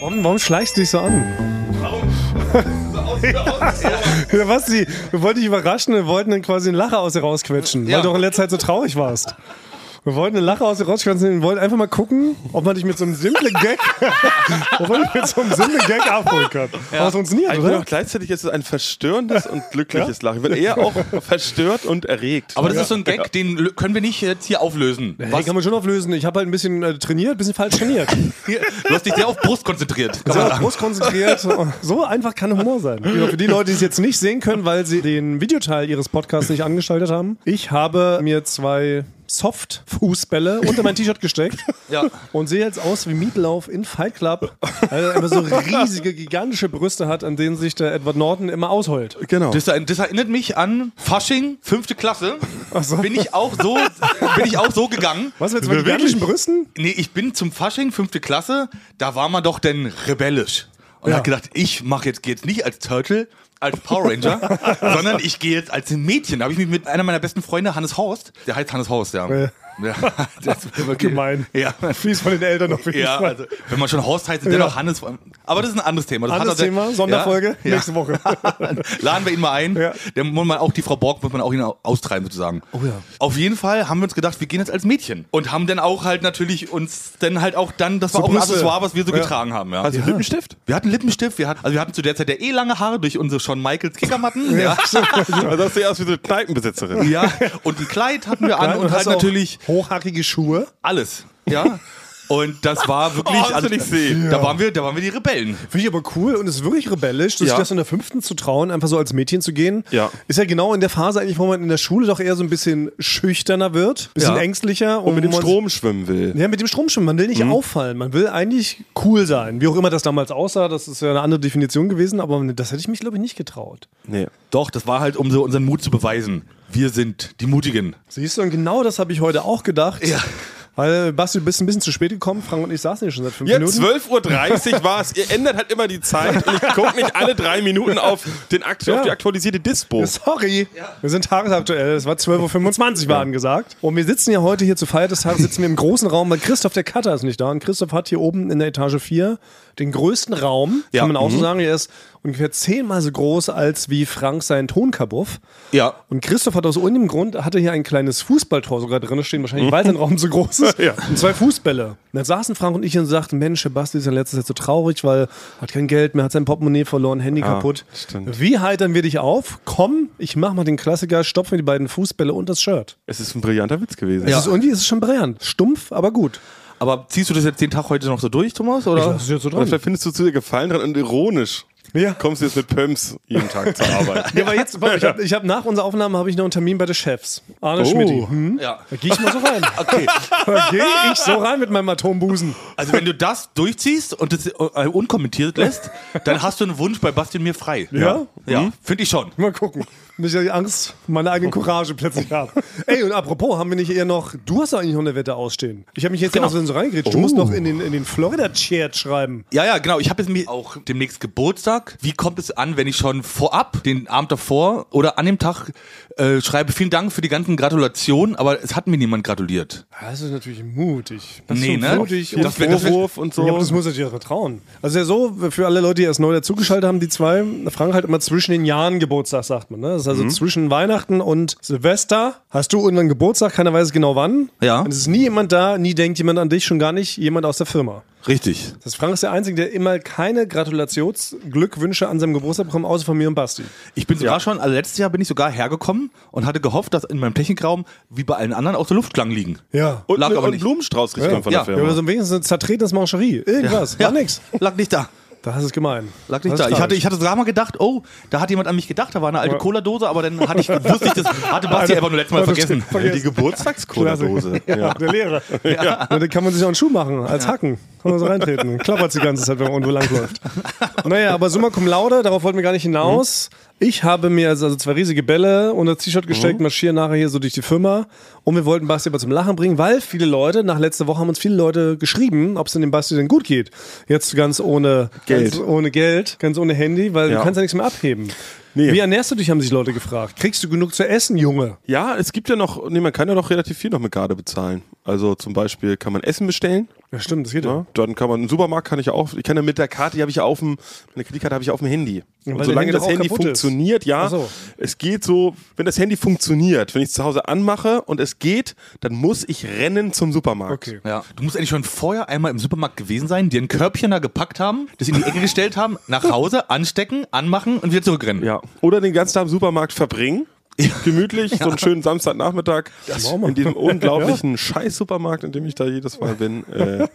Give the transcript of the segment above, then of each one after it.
Warum, warum schleichst du dich so an? Ja, was sie? Wir wollten dich überraschen, wir wollten dann quasi einen Lacher aus dir rausquetschen, Ja. weil du auch in letzter Zeit so traurig warst. Wir wollten einen Lacher aus dir rausquetschen, wir wollten einfach mal gucken, ob man dich mit so einem simplen Gag, ob man dich mit so einem simplen Gag abholen kann. Aber es funktioniert, Ich bin oder? auch gleichzeitig ist es ein verstörendes und glückliches Lachen. Ich bin eher auch verstört und erregt. Aber das ist so ein Gag, den können wir nicht jetzt hier auflösen. Den kann man schon auflösen. Ich habe halt ein bisschen äh, trainiert, ein bisschen falsch trainiert. du hast dich sehr auf Brust konzentriert. Kann Sehr auf. Brust konzentriert. So einfach kann Humor sein. Für die Leute, die es jetzt nicht sehen können, weil sie den Videoteil ihres Podcasts nicht angeschaltet haben. Ich habe mir zwei Soft-Fußbälle unter mein T-Shirt gesteckt Ja. und sehe jetzt aus wie Meatloaf in Fight Club, weil er immer so riesige, gigantische Brüste hat, an denen sich der Edward Norton immer ausheult. genau. Das, das erinnert mich an Fasching, fünfte Klasse. so. Bin ich auch so, bin ich auch so gegangen. Was mit zwei gigantischen Brüsten? Nee, ich bin zum Fasching, fünfte Klasse, da war man doch denn rebellisch. Und Ja. hat gedacht, ich mache jetzt, geh jetzt nicht als Turtle, als Power Ranger, sondern ich gehe jetzt als ein Mädchen. Da habe ich mich mit einer meiner besten Freunde, Hannes Horst, der heißt Hannes Horst, ja. Ja. Ja, das ist wirklich Gemein. Ja. Fies von den Eltern auf jeden Ja, Fall. also, wenn man schon Horst heißt, Ja. dennoch Hannes. Aber das ist ein anderes Thema. Das Anderes hat er- Thema, Sonderfolge, Ja, nächste Woche. Laden wir ihn mal ein. Ja. Der muss man auch, die Frau Borg muss man auch ihn austreiben sozusagen. Oh ja. Auf jeden Fall haben wir uns gedacht, wir gehen jetzt als Mädchen. Und haben dann auch halt natürlich uns dann halt auch dann, das war So auch ein. Accessoire, was wir so Ja. getragen haben. Ja. Also Lippenstift? wir hatten Lippenstift, wir hatten, also wir hatten zu der Zeit ja eh lange Haare durch unsere Shawn Michaels Kickermatten. Ja. Also das sieht aus wie so eine Kneipenbesitzerin. ja. Und ein Kleid hatten wir an und, hast halt natürlich hochhackige Schuhe. alles. Ja. Und das war wirklich. Oh, das will ich sehen. Da waren wir, da waren wir die Rebellen. Finde ich aber cool und es ist wirklich rebellisch, sich Ja. das in der fünften zu trauen, einfach so als Mädchen zu gehen. Ja. Ist ja genau in der Phase eigentlich, wo man in der Schule doch eher so ein bisschen schüchterner wird, bisschen Ja. ängstlicher Und mit dem Strom schwimmen will. Ja, mit dem Stromschwimmen. Man will nicht auffallen. Man will eigentlich cool sein. Wie auch immer das damals aussah, das ist ja eine andere Definition gewesen, aber das hätte ich mich, glaube ich, nicht getraut. Nee. Doch, das war halt, um so unseren Mut zu beweisen. Wir sind die Mutigen. Siehst du, und genau das habe ich heute auch gedacht. Ja. Weil, Basti, du bist ein bisschen zu spät gekommen. Frank und ich saßen hier schon seit fünf Ja, Minuten. 12.30 Uhr war es. Ihr ändert halt immer die Zeit und ich gucke nicht alle drei Minuten auf, den Akt Ja. auf die aktualisierte Dispo. Sorry, wir sind tagesaktuell. Es war 12.25 Uhr, war angesagt. Und wir sitzen ja heute hier zu Feier des Tages, sitzen wir im großen Raum, weil Christoph, der Cutter, ist nicht da. Und Christoph hat hier oben in der Etage 4 den größten Raum. Ja. Kann man auch so Mhm. sagen. Er ist ungefähr zehnmal so groß als wie Frank sein Tonkabuff. Ja. Und Christoph hat aus irgendeinem Grund, hatte hier ein kleines Fußballtor sogar drin stehen, wahrscheinlich weil sein Raum so groß ist. Ja. Und zwei Fußbälle. Und dann saßen Frank und ich und sagten, Mensch, der Basti ist in letzter Zeit so traurig, weil hat kein Geld mehr, hat sein Portemonnaie verloren, Handy kaputt. stimmt. Wie heitern wir dich auf? Komm, ich mach mal den Klassiker, stopf mir die beiden Fußbälle und das Shirt. Es ist ein brillanter Witz gewesen. Es ist irgendwie ist es schon brillant. Stumpf, aber gut. Aber ziehst du das jetzt den Tag heute noch so durch, Thomas? Oder? Das ist jetzt so Und vielleicht findest du zu dir Gefallen dran und ironisch. Ja. Kommst du jetzt mit Pumps jeden Tag zur Arbeit. Ja, aber jetzt, warte, ich habe hab nach unserer Aufnahme habe ich noch einen Termin bei den Chefs. Arne Oh. Schmidt. Hm? Ja. Da gehe ich mal so rein. Okay. Da gehe ich so rein mit meinem Atombusen. Also wenn du das durchziehst und das äh, unkommentiert lässt, dann hast du einen Wunsch bei Basti und mir frei. Ja? Ja, finde ich schon. Mal gucken. Nicht, dass ich Angst, meine eigene Courage plötzlich habe. Ey, und apropos, haben wir nicht eher noch. Du hast doch eigentlich noch eine Wette ausstehen. Ich habe mich jetzt Genau. ja auch so reingeredet. Du musst noch in den, in den Florida-Chat schreiben. Ja, ja, genau. Ich habe jetzt mir auch demnächst Geburtstag. Wie kommt es an, wenn ich schon vorab, den Abend davor oder an dem Tag äh, schreibe, vielen Dank für die ganzen Gratulationen, aber es hat mir niemand gratuliert. Das ist natürlich mutig. Das Nee, ist ne? mutig. Das und das wär- Vorwurf und so. Ja, aber das muss ich dir vertrauen. Also ja so, für alle Leute, die erst neu dazugeschaltet haben, die zwei, Frank halt immer zwischen den Jahren Geburtstag, sagt man. Ne? Ist Mhm. also zwischen Weihnachten und Silvester. Hast du irgendwann Geburtstag, keiner weiß genau wann. Ja. Und es ist nie jemand da, nie denkt jemand an dich, schon gar nicht jemand aus der Firma. Richtig. Das heißt, Frank ist der Einzige, der immer keine Gratulationsglückwünsche an seinem Geburtstag bekommt, außer von mir und Basti. Ich bin sogar schon, also letztes Jahr bin ich sogar hergekommen und hatte gehofft, dass in meinem Technikraum, wie bei allen anderen, auch so Luftklang liegen. Ja. Und, Lag und aber nicht. Blumenstraußrichtung von Ja. der Ja, Firma. oder so wenigstens eine zertretene Mancherie. Irgendwas. War nix. Lag nicht da. Das ist gemein. Lag nicht da. Ich hatte, ich hatte sogar mal gedacht, oh, da hat jemand an mich gedacht, da war eine alte Ja. Cola-Dose, aber dann hatte ich, wusste ich das, hatte Basti einfach nur letztes Mal Ja, vergessen. Vergessen. Die Geburtstagskola-Dose. Ja, der Lehrer. Ja. Da kann man sich auch einen Schuh machen, als Hacken. Kann man so reintreten. Klappert die ganze Zeit, wenn man irgendwo langläuft. Naja, aber summa cum laude, darauf wollten wir gar nicht hinaus. Ich habe mir also zwei riesige Bälle unter das T-Shirt gesteckt, marschieren nachher hier so durch die Firma. Und wir wollten Basti aber zum Lachen bringen, weil viele Leute, nach letzter Woche haben uns viele Leute geschrieben, ob es dem Basti denn gut geht. Jetzt ganz ohne Geld. Ganz ohne Geld, ganz ohne Handy, weil Ja. du kannst ja nichts mehr abheben. Nee. Wie ernährst du dich, haben sich Leute gefragt. Kriegst du genug zu essen, Junge? Ja, es gibt ja noch, nee, man kann ja noch relativ viel noch mit Garde bezahlen. Also zum Beispiel kann man Essen bestellen. Ja, stimmt, das geht ja. Ja, dann kann man, im Supermarkt kann ich ja auch, ich kann ja mit der Karte, die habe ich ja auf dem, meine Kreditkarte habe ich auf dem Handy. weil Und solange Handy das Handy kaputt ist. funktioniert, ja, so. es geht so, wenn das Handy funktioniert, wenn ich es zu Hause anmache und es geht, dann muss ich rennen zum Supermarkt. Okay. Ja, du musst eigentlich schon vorher einmal im Supermarkt gewesen sein, dir ein Körbchen da gepackt haben, das in die Ecke gestellt haben, nach Hause, anstecken, anmachen und wieder zurückrennen. Ja. Oder den ganzen Tag im Supermarkt verbringen. Gemütlich, so einen schönen Samstagnachmittag in diesem unglaublichen Scheiß-Supermarkt, in dem ich da jedes Mal bin, äh,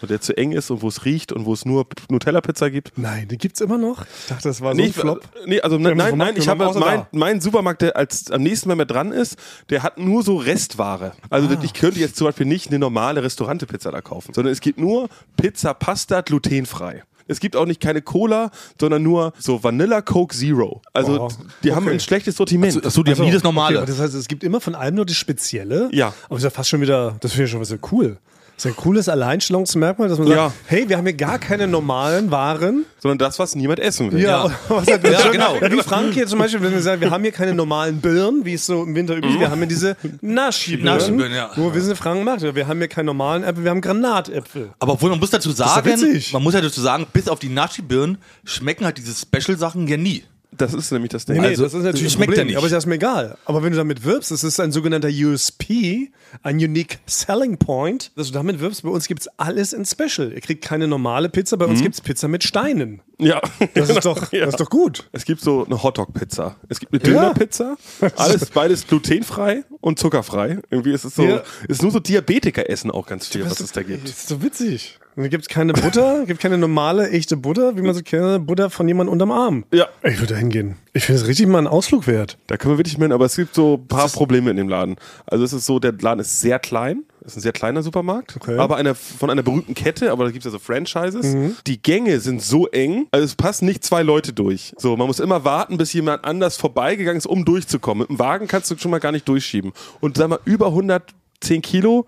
wo der zu eng ist und wo es riecht und wo es nur Nutella-Pizza gibt. Nein, die gibt's immer noch. Ich dachte, das war so Nee, ein Flop. nee, also nein, nein, nein, ich habe mein, mein Supermarkt, der als am nächsten Mal mehr dran ist, der hat nur so Restware. Also Ah. ich könnte jetzt zum Beispiel nicht eine normale Restaurante-Pizza da kaufen, sondern es gibt nur Pizza Pasta glutenfrei. Es gibt auch nicht keine Cola, sondern nur so Vanilla Coke Zero. Also Wow. die haben Okay. ein schlechtes Sortiment. Achso, die haben nie das Normale. Okay, das heißt, es gibt immer von allem nur das Spezielle. Ja. Aber ist ja fast schon wieder, das finde ich schon was sehr cool. Das ist ein cooles Alleinstellungsmerkmal, dass man sagt, Ja. hey, wir haben hier gar keine normalen Waren. sondern das, was niemand essen will. Ja, Ja, schön- genau. Wie Frank hier zum Beispiel, wenn wir sagen, wir haben hier keine normalen Birnen, wie es so im Winter üblich ist. Wir haben hier diese Naschi-Birnen, Naschi-Birnen, ja. wo wir sind Frank macht. Wir haben hier keine normalen Äpfel, wir haben Granatäpfel. Aber obwohl man muss dazu sagen, man muss ja dazu sagen, bis auf die Nachi-Birnen schmecken halt diese Special-Sachen ja nie. Das ist nämlich das Ding. Nee, nee, Also, das ist natürlich das ein schmeckt Problem, ja nicht. aber ist erstmal egal. Aber wenn du damit wirbst, das ist ein sogenannter USP, ein Unique Selling Point, dass du damit wirbst, bei uns gibt's alles in Special. Ihr kriegt keine normale Pizza, bei uns gibt's Pizza mit Steinen. ja. Das ist doch, Ja. das ist doch gut. Es gibt so eine Hotdog-Pizza. Es gibt eine Ja. Döner-Pizza. Alles beides glutenfrei und zuckerfrei. Irgendwie ist es so, Ja. ist nur so Diabetiker essen auch ganz viel, was es da gibt. Das ist so witzig. Dann gibt's keine Butter, gibt keine normale, echte Butter, wie man so kennt, Butter von jemandem unterm Arm. Ja. Ich würde da hingehen. Ich finde es richtig mal einen Ausflug wert. Da können wir wirklich mit, aber es gibt so ein paar Probleme in dem Laden. Also es ist so, der Laden ist sehr klein, ist ein sehr kleiner Supermarkt, Okay. aber eine, von einer berühmten Kette, aber da gibt es ja so Franchises. Die Gänge sind so eng, also es passen nicht zwei Leute durch. So, man muss immer warten, bis jemand anders vorbeigegangen ist, um durchzukommen. Mit dem Wagen kannst du schon mal gar nicht durchschieben. Und sag mal, über 110 Kilo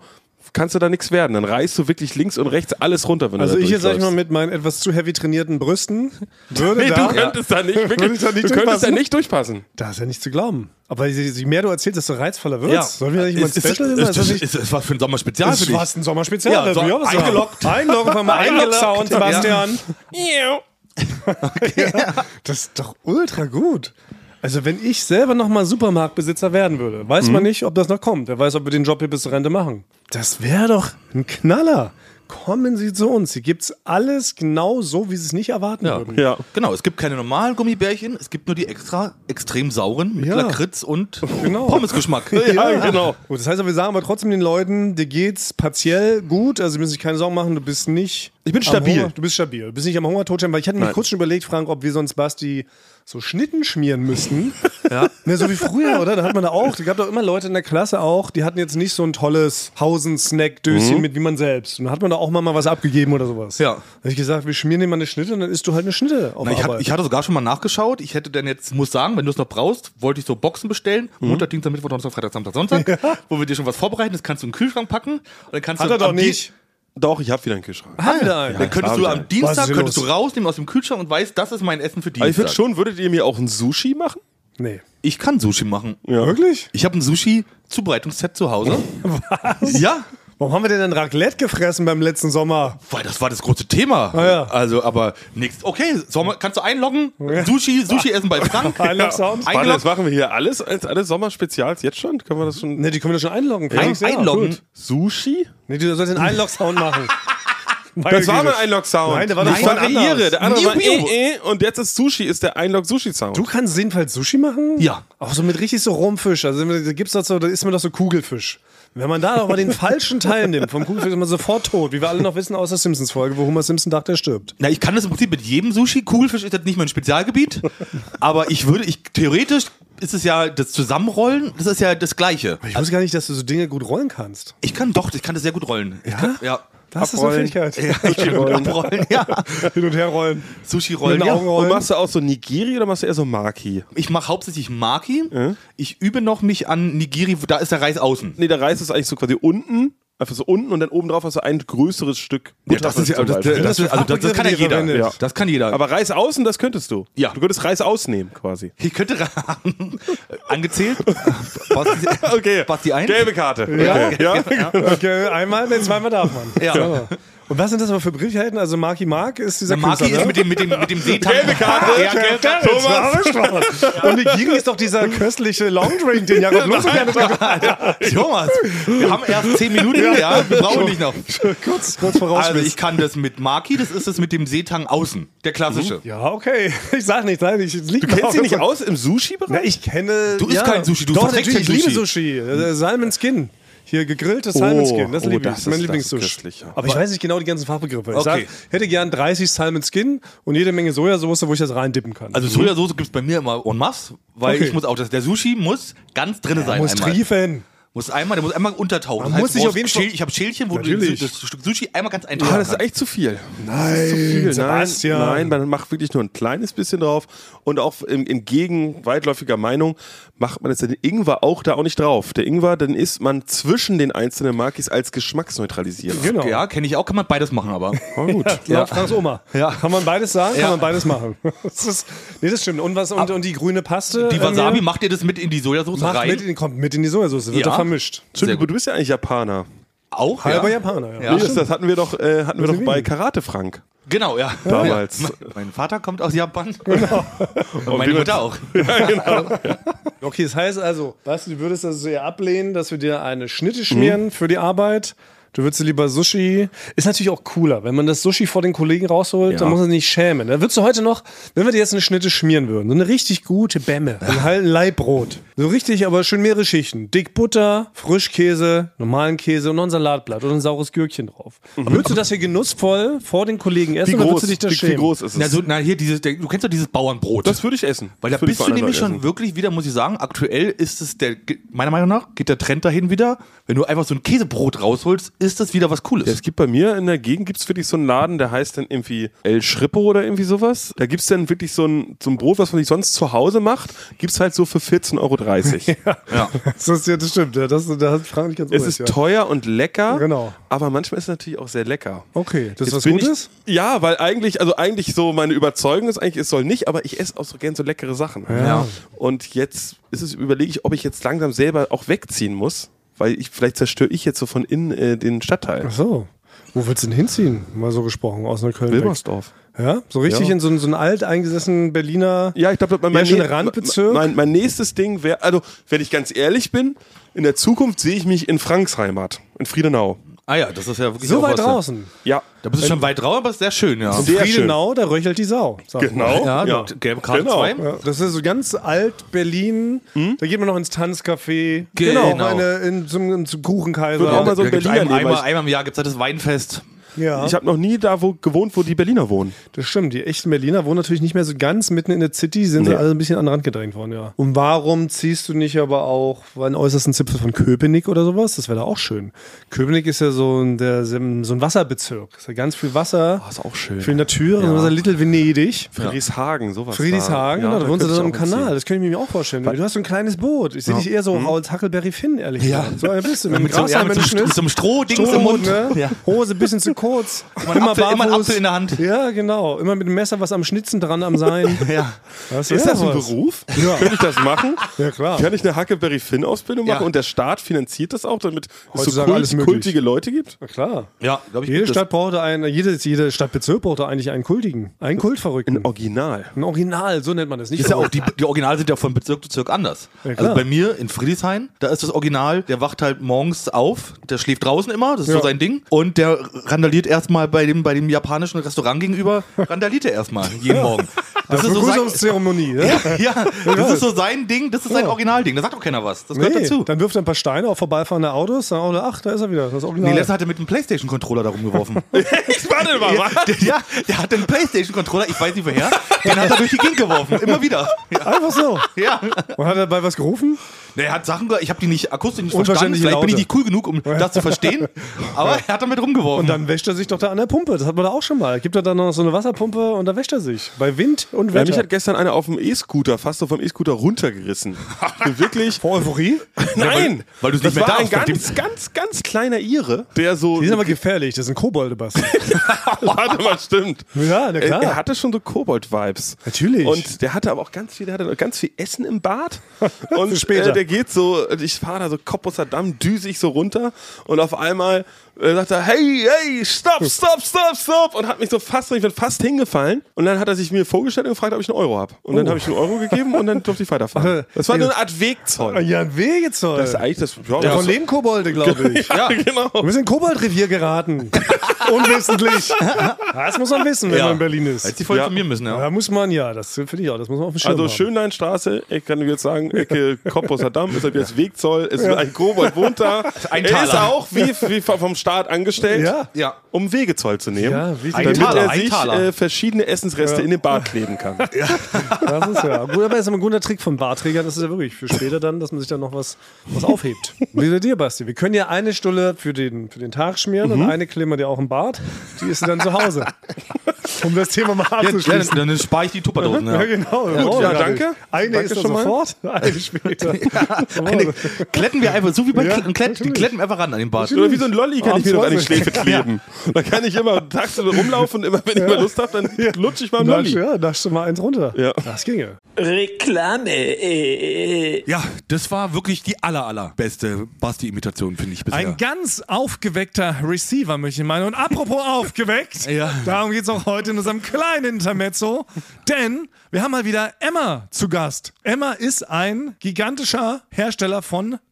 kannst du da nichts werden. Dann reißt du wirklich links und rechts alles runter, wenn Also du da ich jetzt, sag ich mal, mit meinen etwas zu heavy trainierten Brüsten würde Nee, da... du könntest da nicht, wirklich, da nicht du könntest da durchpassen? nicht durchpassen. Da ist ja nicht zu glauben. Aber je, je mehr du erzählst, desto reizvoller wird's. Ja. Sollen wir da nicht mal ein Ist, ist, Special ist, ist, ist, ist was für ein Sommerspezial Das für dich. ein Sommerspezial. Ja, so eingeloggt. Eingeloggt. Sebastian. Das ist doch ultra gut. Also wenn ich selber nochmal Supermarktbesitzer werden würde, weiß Mhm. man nicht, ob das noch kommt. Wer weiß, ob wir den Job hier bis zur Rente machen. Das wäre doch ein Knaller. Kommen Sie zu uns. Hier gibt's alles genau so, wie Sie es nicht erwarten Ja. würden. Ja. Genau, es gibt keine normalen Gummibärchen, es gibt nur die extra extrem sauren mit Ja. Lakritz und Genau. Pommesgeschmack. Ja, genau. Gut, das heißt wir sagen aber trotzdem den Leuten, dir geht's partiell gut, also sie müssen sich keine Sorgen machen, du bist nicht. Ich bin am stabil. Hunger, du bist stabil. Du bist nicht am Hungertod, weil ich hatte mir kurz schon überlegt, Frank, ob wir sonst Basti so Schnitten schmieren müssten. ja. Ne, so wie früher, oder? Da hat man da auch, da gab doch immer Leute in der Klasse auch, die hatten jetzt nicht so ein tolles Hausen-Snack-Döschen Mhm. mit wie man selbst. Und da hat man da auch mal, mal was abgegeben oder sowas. Ja. Da hab ich gesagt, wir schmieren dir mal eine Schnitte und dann isst du halt eine Schnitte auf Na, ich, hat, ich hatte sogar schon mal nachgeschaut. Ich hätte dann jetzt, muss sagen, wenn du es noch brauchst, wollte ich so Boxen bestellen. Mhm. Montag, Dienstag, Mittwoch, Donnerstag, Freitag, Samstag, Sonntag. Wo wir dir schon was vorbereiten. Das kannst du in den Kühlschrank packen. Und dann kannst hat du er doch nicht. Doch, ich habe wieder einen Kühlschrank. Hat wieder einen. Dann könntest hab du am Dienstag könntest du rausnehmen aus dem Kühlschrank und weißt, das ist mein Essen für Aber Dienstag. ich finde schon, würdet ihr mir auch ein Sushi machen? Nee. Ich kann Sushi machen. Ja. Wirklich? Ich habe ein Sushi-Zubereitungsset zu Hause. Was? Ja, Warum haben wir denn ein Raclette gefressen beim letzten Sommer? weil das war das große Thema. Ah, ja. Also, aber nichts. Okay, Sommer, kannst du einloggen? Sushi, Sushi essen bei Frank. Warte, Einloggen. das machen wir hier alles als alles Sommerspezials jetzt schon? Können wir das schon? Ne, die können wir doch schon einloggen. Ein, ja, einloggen. gut. Sushi? Nee, du sollst den Einlog-Sound machen. Das war mein Einlog-Sound. Nein, der war voll variiere. anders. Der andere war eh, eh, und jetzt ist Sushi, ist der Einlog-Sushi-Sound. Du kannst jedenfalls Sushi machen? Ja. Auch so mit richtig so Rumfisch. Also da gibt's das so, da isst man doch so Kugelfisch. Wenn man da aber den falschen Teil nimmt, vom Kugelfisch ist man sofort tot, wie wir alle noch wissen aus der Simpsons-Folge, wo Homer Simpson dachte, er stirbt. Na, ich kann das im Prinzip mit jedem Sushi. Kugelfisch ist jetzt nicht mein Spezialgebiet. aber ich würde, ich theoretisch ist es ja das Zusammenrollen, das ist ja das Gleiche. Ich wusste gar nicht, dass du so Dinge gut rollen kannst. Ich kann doch, ich kann das sehr gut rollen. Ich kann, ja. Das ist eine Abrollen. Fähigkeit. Ja, ich kann gut abrollen, ja. Hin und her rollen. Sushi rollen, ja. Und rollen. machst du auch so Nigiri oder machst du eher so Maki? Ich mache hauptsächlich Maki. Ich übe noch mich an Nigiri, da ist der Reis außen. Nee, der Reis ist eigentlich so quasi unten Einfach so unten und dann oben drauf hast du ein größeres Stück Ja, das ist ja, zum das, das, ist, also das, das kann ja jeder. Ja. Das kann jeder. Aber Reis außen, das könntest du. Ja. Du könntest Reis ausnehmen quasi. ich könnte. Angezählt? Basti, Okay. Basti ein? Gelbe Karte. Ja? Okay. ja. Okay, einmal, nee, zweimal darf man. Ja. So. Und was sind das aber für Begrifflichkeiten? Also Marky Mark ist dieser Maki Künstler, ist ne? mit dem, mit dem, mit dem Seetang. Gelbe Karte. Ja. Thomas. Und Nigiri ist doch dieser köstliche Longdrink, den Jakob so gerne trinkt. Thomas, wir haben erst 10 Minuten, ja, wir brauchen nicht noch. kurz, kurz voraus. Also ich kann das mit Maki, das ist es mit dem Seetang außen, der klassische. ja, okay. Ich sag nicht, nein, ich liebe Du kennst ihn nicht aus im Sushi-Bereich? Na, ich kenne. Du isst kein Sushi, du Doch, verträgst ich liebe Sushi. Salmon Skin. Hier gegrilltes Salmon Skin, das oh, liebe ich. das ist mein ja. Aber ich weiß nicht genau die ganzen Fachbegriffe. Ich Okay. sag, hätte gern 30 Salmon Skin und jede Menge Sojasauce, wo ich das reindippen kann. Also Sojasauce gibt es bei mir immer en masse, weil Okay. ich muss auch, das, der Sushi muss ganz drin sein muss einmal. triefen. Muss einmal, der muss einmal untertauchen. Man Das muss heißt, sich du auf jeden Fall- Ich habe Schälchen, wo Natürlich. du das Stück Sushi einmal ganz Ah, eintauchen das ist echt zu viel. Nein, Zu viel. Sebastian. Nein, nein, man macht wirklich nur ein kleines bisschen drauf. Und auch im, entgegen weitläufiger Meinung macht man jetzt den Ingwer auch da auch nicht drauf. Der Ingwer, dann isst man zwischen den einzelnen Makis als Geschmacksneutralisierer. Genau. Ja, kenne ich auch, kann man beides machen, aber. Oh, gut. Laut Franks Oma. Ja. Kann man beides sagen? Ja. Kann man beides machen. Das ist, nee, das stimmt. Und, was, und, und die grüne Paste? Die äh, Wasabi, macht ihr das mit in die Sojasauce macht rein? mit in, kommt mit in die Sojasauce. Wird Ja. Vermischt. Sehr aber du bist ja eigentlich Japaner. auch, Halber ja. Japaner, ja. Ja. Wie ist das? Hatten wir doch, äh, hatten wir doch bei? Karate Frank. Genau, ja. Damals. Ja. Mein, Vater kommt aus Japan. Genau. Und meine Mutter auch. Okay, das heißt also, weißt du, du würdest das eher ablehnen, dass wir dir eine Schnitte schmieren für die Arbeit. Du würdest dir lieber Sushi. Ist natürlich auch cooler, wenn man das Sushi vor den Kollegen rausholt, Ja. dann muss er sich nicht schämen. Da würdest du heute noch, wenn wir dir jetzt eine Schnitte schmieren würden, so eine richtig gute Bämme, ein halben Leibbrot. So richtig, aber schön mehrere Schichten. Dick Butter, Frischkäse, normalen Käse und noch ein Salatblatt oder ein saures Gürkchen drauf. Würdest du das hier genussvoll vor den Kollegen essen Wie oder groß, würdest du dich da wie, wie schämen? groß ist es? Na, so, na hier, dieses, der, du kennst doch dieses Bauernbrot. das würde ich essen. Weil da bist du nämlich schon essen. wirklich wieder, muss ich sagen, aktuell ist es der, meiner Meinung nach, geht der Trend dahin wieder. Wenn du einfach so ein Käsebrot rausholst, ist das wieder was Cooles. Ja, es gibt bei mir in der Gegend gibt's wirklich so einen Laden, der heißt dann irgendwie El Schrippo oder irgendwie sowas. Da gibt's dann wirklich so ein, so ein Brot, was man sich sonst zu Hause macht, gibt's halt so für 14,30 Euro. ja. Das, ist, ja, das stimmt, ja, das, da hat Frank nicht ganz Es unrecht, ist ja. teuer und lecker, Genau. aber manchmal ist es natürlich auch sehr lecker. Okay, das ist Jetzt was bin Gutes? Ich, ja, weil eigentlich, also eigentlich so meine Überzeugung ist eigentlich, es soll nicht, aber ich esse auch so gern so leckere Sachen. Ja. Und jetzt ist es, überlege ich, ob ich jetzt langsam selber auch wegziehen muss, weil ich, vielleicht zerstöre ich jetzt so von innen äh, den Stadtteil. Ach so. Wo willst du denn hinziehen? Mal so gesprochen, aus Neukölln. weg. Wilmersdorf. Ja? So richtig Ja. in so, einen- so einen alt eingesessenen Berliner. Ja, ich glaube, mein, mein, Randbezirk? mein, mein nächstes Ding wäre, also wenn ich ganz ehrlich bin, in der Zukunft sehe ich mich in Franks Heimat, in Friedenau. Ah ja, das ist ja wirklich So weit was, draußen. Ja, Da bist du schon weit raus, aber ist sehr schön, ja. Sehr schön. Friedenau, da röchelt die Sau. genau. Ja, ja. gelbe Karte Genau. 2. Ja, das ist so ganz alt Berlin. Da geht man noch ins Tanzcafé. Genau. Auch eine, in, zum, zum Kuchenkaiser. Wird auch mal so ein Berliner einmal, einmal im Jahr gibt es halt das Weinfest. Ja. Ich habe noch nie da wo, gewohnt, wo die Berliner wohnen. Das stimmt, die echten Berliner wohnen natürlich nicht mehr so ganz mitten in der City, sind sie Nee. alle ein bisschen an den Rand gedrängt worden, ja. Und warum ziehst du nicht aber auch einen äußersten Zipfel von Köpenick oder sowas? Das wäre da auch schön. Köpenick ist ja so ein, der, so ein Wasserbezirk. Ist ja ganz viel Wasser. ist auch schön. Viel Natur, so ein Little Venedig. Friedrichshagen, sowas. Friedrichshagen, da. genau, da wohnst du dann auch Kanal. hinziehen. Das könnte ich mir auch vorstellen. Du hast so ein kleines Boot. Ich sehe dich eher so als Huckleberry Finn, ehrlich Ja. gesagt. So ein bisschen. Mit, Mit so, ja, am mit so, mit so einem Strohdings im Mund. ne? Ja. Hose ein bisschen zu kurz. Immer ein Apfel, immer ein Apfel in der Hand. Ja, genau. Immer mit dem Messer was am Schnitzen dran am Sein. Ja. Das Ist das ein was. Beruf? Ja. Könnte ich das machen? Ja, klar. Kann ich eine Huckleberry Finn Ausbildung machen Ja. und der Staat finanziert das auch, damit es so kult, kultige Leute gibt? Na klar. Ja, glaube ich. Jede. Stadt brauchte einen, jede, jede Stadtbezirk brauchte eigentlich einen Kultigen. Einen Kultverrückten. Ein Original. Ein Original, so nennt man das. Nicht Ist ja auch, die, die Originale sind ja von Bezirk zu Bezirk anders. Ja, also bei mir in Friedrichshain, da ist das Original, der wacht halt morgens auf, der schläft draußen immer, das ist Ja. so sein Ding. Und der randaliert erstmal bei dem, bei dem japanischen Restaurant gegenüber, randaliert er erstmal jeden Morgen. Das ist so sein, ne? ja, das ist so sein Ding, das ist sein Originalding. Da sagt auch keiner was. Das gehört Nee, dazu. dann wirft er ein paar Steine auf vorbeifahrende Autos, dann, oh, ach, da ist er wieder, das Original. Nee, letztens hat er mit einem Playstation-Controller da rumgeworfen. Warte mal, was? der, ja, der hat einen Playstation-Controller, ich weiß nicht woher, den hat er durch die Gegend geworfen. Immer wieder. Ja. Einfach so. ja. Und hat er dabei was gerufen? Nee, er hat Sachen, ich habe die nicht akustisch nicht verstanden. Vielleicht bin ich Laute. nicht cool genug, um das zu verstehen. Aber er hat damit rumgeworfen. Und dann wäscht er sich doch da an der Pumpe. Das hat man da auch schon mal. Gibt er da noch so eine Wasserpumpe und da wäscht er sich. Bei Wind und Ja, Wetter. mich hat gestern einer auf dem E-Scooter, fast so vom E-Scooter runtergerissen. Wirklich. Vor Euphorie? Nein! weil du's das nicht mehr war ein ganz, ganz, ganz kleiner Ire, der so. Die sind aber gefährlich. Das sind Kobolde, Basti. Warte mal, stimmt. Ja, na Er, klar. er hatte schon so Kobold-Vibes. Natürlich. Und der hatte aber auch ganz viel, der hatte ganz viel Essen im Bad. Und Für später. Äh, der geht so, ich fahre da so Koppusser Damm, düse ich so runter und auf einmal äh, sagt er, hey, hey, stopp, stopp, stopp, stopp und hat mich so fast, ich bin fast hingefallen und dann hat er sich mir vorgestellt und gefragt, ob ich einen Euro habe. Und dann Oh. habe ich einen Euro gegeben und dann durfte ich weiterfahren. Das war nur eine Art Wegzoll. ja, ein Wegezoll. Das ist eigentlich das, ja, ja, von leben Kobolde, glaube ich. ja, genau. Wir sind in Koboldrevier geraten. Unwissentlich. Das muss man wissen, wenn Ja. man in Berlin ist. Hätte sie voll Ja. von mir müssen, ja. Da muss man, ja, das finde ich auch, das muss man auf dem Schirm Also haben. Schönleinstraße, ich kann jetzt sagen, Ecke Koppusser Damm, ist halt jetzt Wegzoll, ist ein Kobold wohnt da. Ein er ist Taler. auch wie, wie vom Staat angestellt, Ja. Ja. um Wegezoll zu nehmen, Ja, damit Taler, er sich äh, verschiedene Essensreste in den Bart kleben kann. Das ist ja gut, aber ist aber ein guter Trick von Barträgern, das ist ja wirklich für später dann, dass man sich dann noch was, was aufhebt. Wie bei dir, Basti. Wir können ja eine Stulle für den, für den Tag schmieren Mhm. und eine klemmern dir auch im Bart. Die ist dann zu Hause. Um das Thema mal abzuschließen. dann, dann spare ich die Tupperdosen. Ja, Ja. genau. Gut, ja, danke. Eine Danke ist schon mal. sofort, eine später. Eine, kletten wir einfach, so wie bei Ja, Kletten, kletten wir einfach ran an den Bart. Oder wie so ein Lolli kann ich mir doch an die Schläfe kleben. Da kann ich immer tagsüber rumlaufen und immer, wenn ich mal Lust habe, dann lutsche ich mal einen Lolli. ja, naschst du mal eins runter. Ja. Das ginge. Reklame. Ja, das war wirklich die aller, aller beste Basti-Imitation, finde ich bisher. Ein ganz aufgeweckter Receiver, möchte ich meinen. Und apropos aufgeweckt, Ja. darum geht es auch heute in unserem kleinen Intermezzo. Denn wir haben mal wieder Emma zu Gast. Emma ist ein gigantischer Hersteller von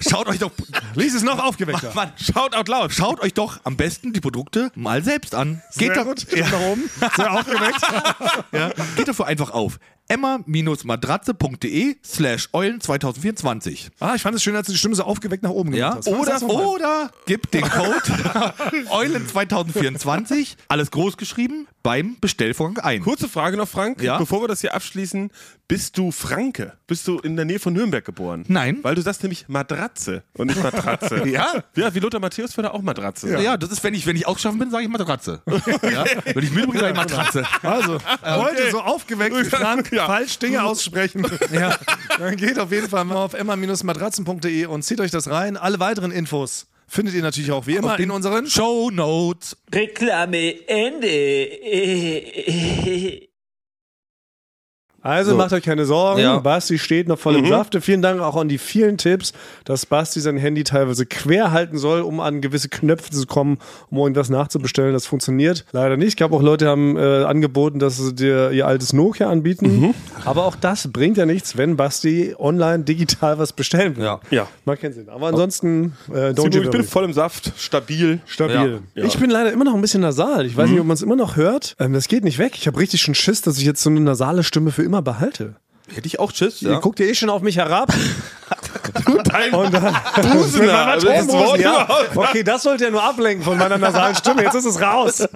Schaut euch doch. Lies es noch aufgeweckter. Mann, schaut out loud. Schaut euch doch am besten die Produkte mal selbst an. Geht Sehr doch, gut. Ja. Nach oben. Sehr aufgeweckt. ja, geht dafür einfach auf emma-matratze.de slash eulen 2024. Ah, ich fand es schön, als du die Stimme so aufgeweckt nach oben Ja, gemacht hast. oder, oder gibt den Code Eulen 2024, alles groß geschrieben, beim Bestellvorgang ein. Kurze Frage noch, Frank. Ja? Bevor wir das hier abschließen, bist du Franke? Bist du in der Nähe von Nürnberg geboren? Nein. Weil du sagst nämlich Matratze und nicht Matratze. Ja? Ja, wie Lothar Matthäus würde auch Matratze. Ja. das ist, wenn ich, wenn ich ausgeschaffen bin, sage ich Matratze. ja? Wenn ich müde bin, sage ich Matratze. Also, heute so aufgeweckt Frank Ja. falsch Dinge aussprechen. ja. Dann geht auf jeden Fall mal auf emma-matratzen.de und zieht euch das rein. Alle weiteren Infos findet ihr natürlich auch wie immer in unseren Show Notes. Reklame Ende. Also So. macht euch keine Sorgen. Ja. Basti steht noch voll im Safte. Vielen Dank auch an die vielen Tipps, dass Basti sein Handy teilweise quer halten soll, um an gewisse Knöpfe zu kommen, um irgendwas nachzubestellen. Das funktioniert leider nicht. Ich glaube, auch Leute haben äh, angeboten, dass sie dir ihr altes Nokia anbieten. Aber auch das bringt ja nichts, wenn Basti online digital was bestellen will. Ja. Ja. Macht keinen Sinn. Aber ansonsten, äh, don't Simon, ich bin voll im Saft, stabil. Stabil. Ja. Ich bin leider immer noch ein bisschen nasal. Ich weiß nicht, ob man es immer noch hört. Ähm, das geht nicht weg. Ich habe richtig schon Schiss, dass ich jetzt so eine nasale Stimme für immer behalte. Hätte ich auch Schiss. Ihr guckt ja eh schon auf mich herab. Und dann Busener, das Wort ja. Okay, das sollte ja nur ablenken von meiner nasalen Stimme. Jetzt ist es raus.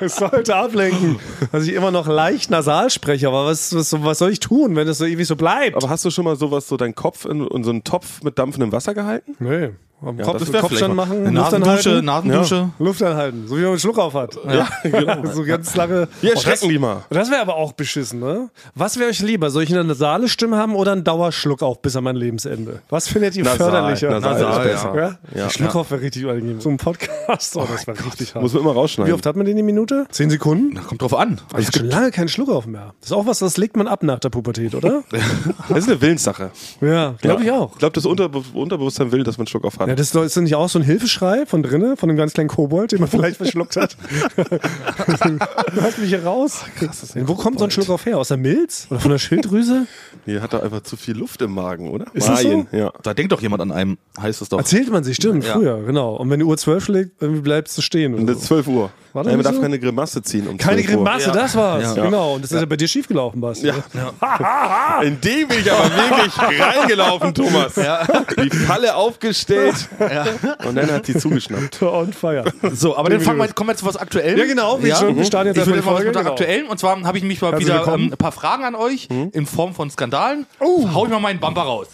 Es sollte ablenken, dass ich immer noch leicht nasal spreche. Aber was, was, was soll ich tun, wenn es so ewig so bleibt? Aber hast du schon mal sowas, so deinen Kopf in, in so einen Topf mit dampfendem Wasser gehalten? nee. Am Kopf, das Kopfstand machen, Luft Nasendusche, anhalten. Nasendusche. Luft anhalten, so wie man einen Schluck auf hat. Ja, genau. So ganz lange. Wir Oh, das- erschrecken die mal. Das wäre aber auch beschissen, ne? Was wäre euch lieber? Soll ich eine nasale Stimme haben oder einen Dauerschluck auf bis an mein Lebensende? Was findet ihr Nasal, förderlicher? nasal ist Nasal, besser. Ja? Ja. Schluck auf wäre richtig unangenehm. So ein Podcast, oh, das wäre richtig hart. Muss man immer Wie rausschneiden. oft hat man den die Minute? Zehn Sekunden? Kommt drauf an. Ich habe schon lange keinen Schluck auf mehr. Das ist auch was, das legt man ab nach der Pubertät, oder? Das ist eine Willenssache. ja, glaube ich auch. Ich glaube, das Unterbe Unterbewusstsein will, dass man einen Schluck auf hat. Ja, das ist nicht auch so ein Hilfeschrei von drinnen, von einem ganz kleinen Kobold, den man vielleicht verschluckt hat. du hast mich hier raus. Wo kommt so ein Schluck auf her? Aus der Milz? Oder von der Schilddrüse? Hier hat er einfach zu viel Luft im Magen, oder? Ist das so? Ja. Da denkt doch jemand an einem, heißt es doch. Erzählt man sich, stimmt, Ja. früher, genau. Und wenn die Uhr 12 schlägt, irgendwie bleibst du stehen. Und Oder das ist so. 12 Uhr. War das Nein, man nicht darf so? keine Grimasse ziehen um Keine 12 Uhr. Grimasse, Ja. das war's. Ja. Genau. Und das ist ja bei dir schiefgelaufen, Basti. Ja. In dem bin ich aber wirklich reingelaufen, Thomas. Die Falle aufgestellt und dann hat sie zugeschnappt. On fire. So, aber dann fangen wir, kommen wir zu was Aktuellem. Ja, genau, wie schon. Wir starten jetzt Ich würde mal was mit genau. Aktuellen. Und zwar habe ich mich mal wieder ähm, ein paar Fragen an euch in Form von Skandalen. Hau ich mal meinen Bumper raus.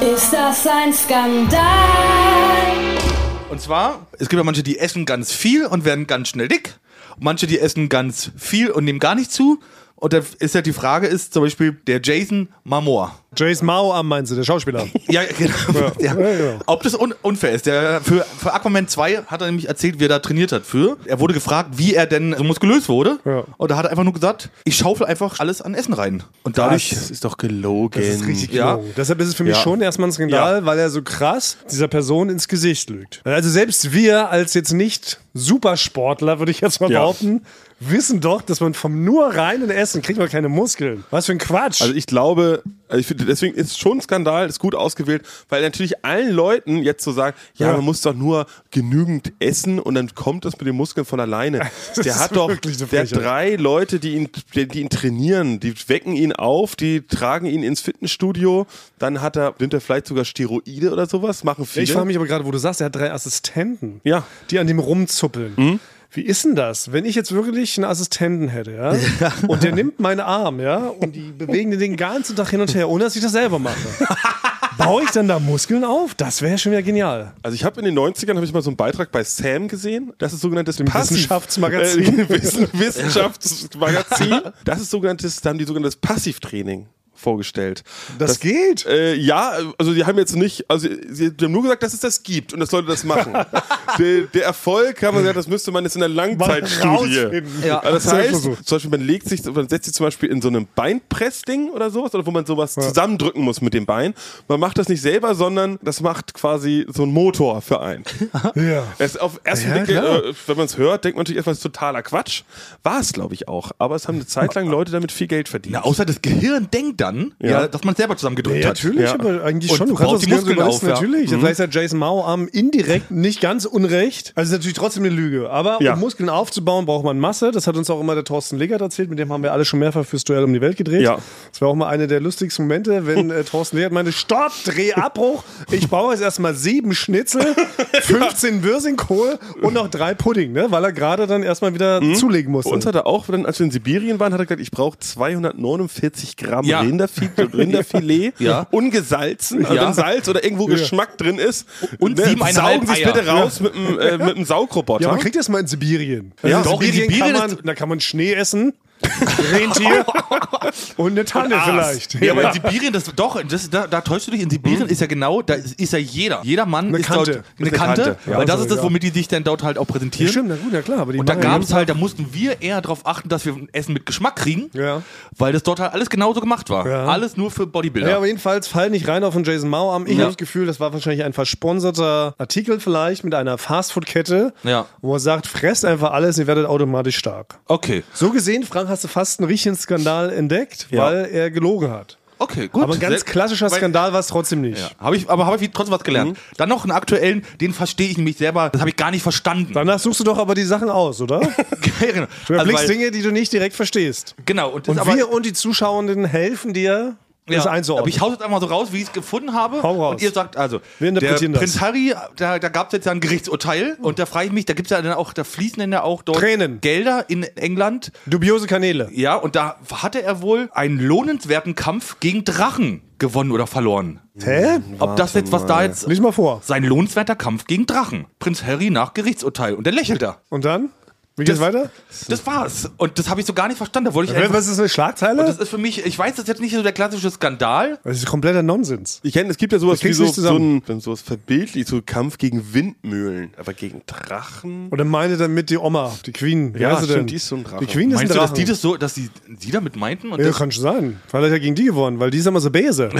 Ist das ein Skandal? Und zwar, es gibt ja manche, die essen ganz viel und werden ganz schnell dick. Manche, die essen ganz viel und nehmen gar nicht zu. Und da ist ja die Frage ist zum Beispiel der Jason Momoa. Jace Mao am meinst du, der Schauspieler. Ja, genau. Ja. Ja. Ob das un unfair ist. Der, für, für Aquaman 2 hat er nämlich erzählt, wie er da trainiert hat für. Er wurde gefragt, wie er denn so muskulös wurde. Ja. Und da hat er einfach nur gesagt, ich schaufel einfach alles an Essen rein. Und dadurch. Das ist doch gelogen. Das ist richtig Ja. gelogen. Deshalb ist es für mich Ja. schon erstmal ein Skandal, weil er so krass dieser Person ins Gesicht lügt. Also selbst wir als jetzt nicht Supersportler, würde ich jetzt mal Ja. behaupten, wissen doch, dass man vom nur reinen Essen kriegt man keine Muskeln. Was für ein Quatsch. Also ich glaube, also ich finde, deswegen ist schon ein Skandal, ist gut ausgewählt, weil natürlich allen Leuten jetzt so sagen, ja, Ja. man muss doch nur genügend essen und dann kommt das mit den Muskeln von alleine. Das der hat doch, der hat drei Leute, die ihn, die, die ihn trainieren, die wecken ihn auf, die tragen ihn ins Fitnessstudio, dann hat er, nimmt er vielleicht sogar Steroide oder sowas, machen viele. ich frage mich aber gerade, wo du sagst, er hat drei Assistenten, Ja. die an dem rumzuppeln. Wie ist denn das, wenn ich jetzt wirklich einen Assistenten hätte, ja, und der nimmt meinen Arm, ja, und die bewegen den den ganzen Tag hin und her, ohne dass ich das selber mache? Baue ich dann da Muskeln auf? Das wäre schon wieder genial. Also ich habe in den 90ern habe ich mal so einen Beitrag bei Sam gesehen. Das ist sogenanntes Passiv- Wissenschaftsmagazin. Äh, Wissen, Wissenschaftsmagazin. Das ist sogenanntes, da haben die sogenanntes Passivtraining vorgestellt. Das geht? Äh, ja, also die haben jetzt nicht, also sie die haben nur gesagt, dass es das gibt und dass Leute das machen. der, der Erfolg, haben wir gesagt, das müsste man jetzt in der Langzeitstudie. Ja. Also das Das heißt, zum Beispiel, man legt sich, man setzt sich zum Beispiel in so einem Beinpressding oder sowas, oder wo man sowas zusammendrücken muss mit dem Bein. Man macht das nicht selber, sondern das macht quasi so ein Motor für einen. Ja. Es auf ersten Ja, Blick, äh, wenn man es hört, denkt man natürlich etwas totaler Quatsch. War es, glaube ich, auch. Aber es haben eine Zeit lang Leute damit viel Geld verdient. Ja, außer das Gehirn denkt dann, ja. Ja. dass man es selber zusammengedrückt Ja, hat. natürlich, aber eigentlich Und schon. Du kannst das die Muskeln auf, ja. natürlich. Vielleicht ist der Jason Mao-Arm indirekt nicht ganz unrecht. Also ist natürlich trotzdem eine Lüge. Aber Ja. um Muskeln aufzubauen, braucht man Masse. Das hat uns auch immer der Thorsten Legert erzählt. Mit dem haben wir alle schon mehrfach fürs Duell um die Welt gedreht. Ja. Das war auch mal einer der lustigsten Momente, wenn äh, Thorsten Legert meinte, Stopp, Dreh, Abbruch. Ich baue jetzt erstmal sieben Schnitzel, 15 Würsingkohl und noch drei Pudding, ne? weil er gerade dann erstmal wieder zulegen musste. Bei uns hat er auch, als wir in Sibirien waren, hat er gesagt, ich brauche 249 Gramm Ja. Rinderfilet, Rinderfilet Ja. ungesalzen, also Ja. wenn Salz oder irgendwo Geschmack drin ist. Und ne, saugen Sie es bitte raus mit einem äh, mit einem Saugroboter. Ja, man kriegt das mal in Sibirien. Ja. Also Doch, in Sibirien, Sibirien kann man, da kann man Schnee essen, Rentier und eine Tanne vielleicht. Ja, aber in Sibirien, das doch, das, da, da täuschst du dich. In Sibirien ist ja genau, da ist, ist ja jeder. Jeder Mann Eine ist Kante. dort eine Eine Kante. Kante, ja. weil das Also, ist das, ja. womit die sich dann dort halt auch präsentieren. Stimmt, na gut, na klar. Aber die Und da gab es halt, da mussten wir eher darauf achten, dass wir Essen mit Geschmack kriegen, Ja. weil das dort halt alles genauso gemacht war. Ja. Alles nur für Bodybuilder. Ja, aber jedenfalls fall nicht rein auf den Jason Mao am. Ich Ja. habe das Gefühl, das war wahrscheinlich ein versponserter Artikel vielleicht mit einer Fastfood-Kette, Ja. wo man sagt, fresst einfach alles, ihr werdet automatisch stark. Okay, So gesehen, Frank, hast du fast einen richtigen Skandal entdeckt, Ja. weil er gelogen hat. okay, gut. Aber ein ganz klassischer Skandal war es trotzdem nicht. Ja. Hab ich, aber habe ich trotzdem was gelernt. Mhm. Dann noch einen aktuellen, den verstehe ich nämlich selber, das habe ich gar nicht verstanden. Danach suchst du doch aber die Sachen aus, oder? genau. Du Also, erblickst weil- Dinge, die du nicht direkt verstehst. genau, und, Und aber, wir und die Zuschauenden helfen dir, das ist einzuordnen. Aber ich hau jetzt einmal so raus, wie ich es gefunden habe. Hau raus. Und ihr sagt also, Wir der interpretieren das. Prinz Harry, da, da gab es jetzt ja ein Gerichtsurteil und da frage ich mich, da gibt es ja dann auch, da fließen dann ja auch dort Tränen. Gelder in England. Dubiose Kanäle. Ja, und da hatte er wohl einen lohnenswerten Kampf gegen Drachen gewonnen oder verloren. Hä? Ob das jetzt, was da jetzt. Lies mal vor. Sein lohnenswerter Kampf gegen Drachen. Prinz Harry nach Gerichtsurteil. Und dann lächelt er. Und dann? Wie geht's weiter? Das war's. Und das habe ich so gar nicht verstanden. Da wollte ich einfach, Was ist eine Schlagzeile? das ist für mich, ich weiß, das ist jetzt nicht so der klassische Skandal. Das ist kompletter Nonsens. Ich kenne, es gibt ja sowas wie so, so ein, wenn sowas verbildlicht, so Kampf gegen Windmühlen, aber gegen Drachen. Und dann meinte dann mit die Oma, die Queen. Wie Ja, heißt stimmt, denn? die ist so ein Drache. Die Queen ist ein Meinst du, dass die das so, dass die, sie damit meinten? Und Ja, das, kann schon sein. Vielleicht hat er gegen die gewonnen, weil die ist immer so böse.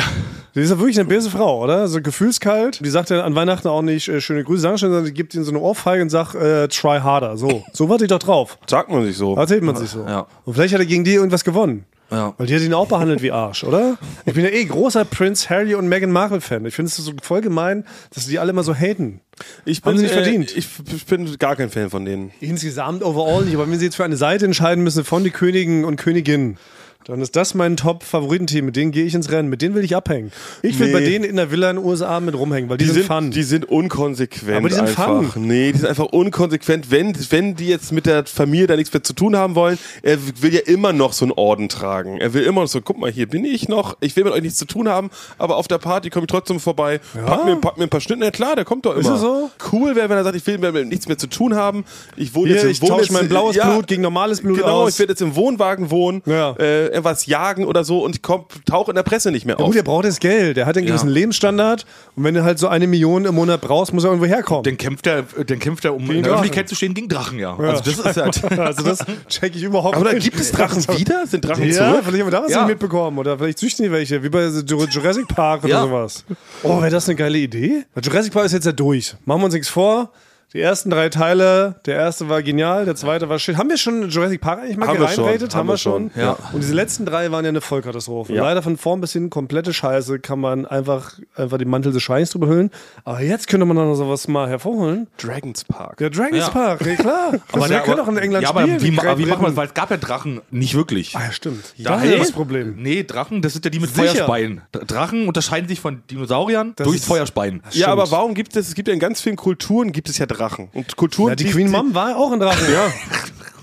Die ist ja wirklich eine böse Frau, oder? So gefühlskalt. Die sagt ja an Weihnachten auch nicht äh, schöne Grüße, sondern die gibt ihnen so eine Ohrfeige und sagt, äh, try harder. So. So warte ich doch drauf. Sagt man sich so. Erzählt man sich so. Ja. Und vielleicht hat er gegen die irgendwas gewonnen. Ja. Weil die hat ihn auch behandelt wie Arsch, oder? Ich bin ja eh großer Prince Harry und Meghan Markle Fan. Ich finde es so voll gemein, dass die alle immer so haten. Ich Haben bin, sie nicht verdient. Ich, ich bin gar kein Fan von denen. Insgesamt overall nicht, aber wenn sie jetzt für eine Seite entscheiden müssen von die Königen und Königinnen, dann ist das mein Top-Favoritenteam. Mit denen gehe ich ins Rennen. Mit denen will ich abhängen. Ich will Nee. bei denen in der Villa in den USA mit rumhängen, weil die, Die sind, fun. die sind unkonsequent. Aber die sind einfach. fun. Nee, die sind einfach unkonsequent. Wenn, wenn die jetzt mit der Familie da nichts mehr zu tun haben wollen, er will ja immer noch so einen Orden tragen. Er will immer noch so, guck mal, hier bin ich noch, ich will mit euch nichts zu tun haben, aber auf der Party komme ich trotzdem vorbei, pack, mir, pack mir ein paar Schnitte. Ja klar, der kommt doch immer. es so? Cool wäre, wenn er sagt, ich will mit nichts mehr zu tun haben. Ich wohne Hier, jetzt im ich tausche mein blaues ja, Blut gegen normales Blut Genau, aus. ich werde jetzt im Wohnwagen wohnen, Ja. äh, etwas jagen oder so und komm, tauche in der Presse nicht mehr ja, auf. gut, er braucht das Geld. Der hat einen gewissen Lebensstandard. Und wenn du halt so eine Million im Monat brauchst, muss er irgendwo herkommen. dann kämpft er, dann kämpft er, um in der Drachen. Öffentlichkeit zu stehen, gegen Drachen, ja. Also das ist halt. also das check ich überhaupt aber da nicht. gibt es Drachen wieder? Sind Drachen Ja, zurück? vielleicht haben wir da was Ja. nicht mitbekommen. Oder vielleicht züchten die welche, wie bei Jur- Jurassic Park oder Ja. sowas. Oh, wäre das eine geile Idee? Weil Jurassic Park ist jetzt ja durch. Machen wir uns nichts vor. Die ersten drei Teile, der erste war genial, der zweite war shit. Haben wir schon Jurassic Park eigentlich mal Haben wir schon, gereinratet? Haben wir schon. Ja. Und diese letzten drei waren ja eine Vollkatastrophe. Ja. Leider von vorn bis hin komplette Scheiße, kann man einfach, einfach den Mantel des Schweigens drüber hüllen. Aber jetzt könnte man noch sowas mal hervorholen. Dragons Park. Der Dragons Ja. Park, ja klar. Aber der könnte auch in England ja, spielen. aber wie, die aber wie macht man das? Weil es gab ja Drachen nicht wirklich. Ah, ja, stimmt. Da- Das ist das Problem. Nee, Drachen, das sind ja die mit Sicher. Feuerspeien. Drachen unterscheiden sich von Dinosauriern durchs ist- Feuerspeien. Ja, aber warum gibt es, es gibt ja in ganz vielen Kulturen gibt es ja Drachen. Und Kulturen, Ja, die Queen Mom war auch ein Drache. Ja.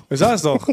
Ich sag es doch.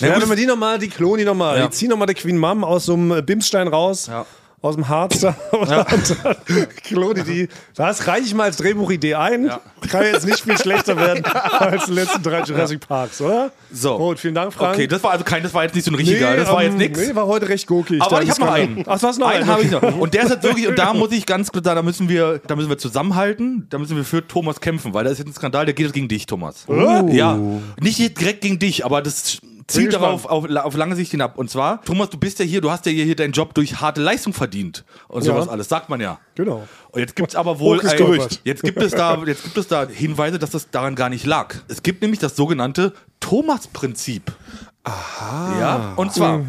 Ja, wenn wir die nochmal, die klonen die nochmal. Ja. Die ziehen nochmal die Queen Mom aus so einem Bimsstein raus. Ja. Aus dem Harz da. Dann klone die. Das reiche ich mal als Drehbuchidee ein. Ja. Kann jetzt nicht viel schlechter werden als die letzten drei Jurassic Parks, oder? So. Gut, vielen Dank, Frank. Okay, das war also kein, das war jetzt nicht so ein richtiger, das war ähm, jetzt nix. Nee, war heute recht gurkig. Aber ich habe noch einen. Ach, hast noch einen. einen. habe ich noch. Und der ist jetzt wirklich, und da muss ich ganz klar da müssen wir, da müssen wir zusammenhalten, da müssen wir für Thomas kämpfen, weil da ist jetzt ein Skandal, der geht jetzt gegen dich, Thomas. Ja. Nicht direkt gegen dich, aber das zielt darauf auf, auf lange Sicht hinab. Und zwar, Thomas, du bist ja hier, du hast ja hier, deinen Job durch harte Leistung verdient. Und Ja. sowas alles, sagt man ja. Genau. Und jetzt gibt es aber wohl ein, Gerücht. jetzt gibt es da jetzt gibt es da Hinweise, dass das daran gar nicht lag. Es gibt nämlich das sogenannte Thomas-Prinzip. Aha. Ja, und zwar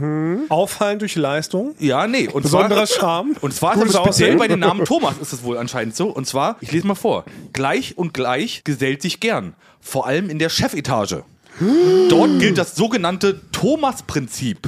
Auffallen durch Leistung. ja, nee, und Besonderer zwar Charme. und zwar ist es speziell bei den Namen Thomas ist es wohl anscheinend so und zwar, ich lese mal vor. Gleich und gleich gesellt sich gern, vor allem in der Chefetage. Dort gilt das sogenannte Thomas-Prinzip.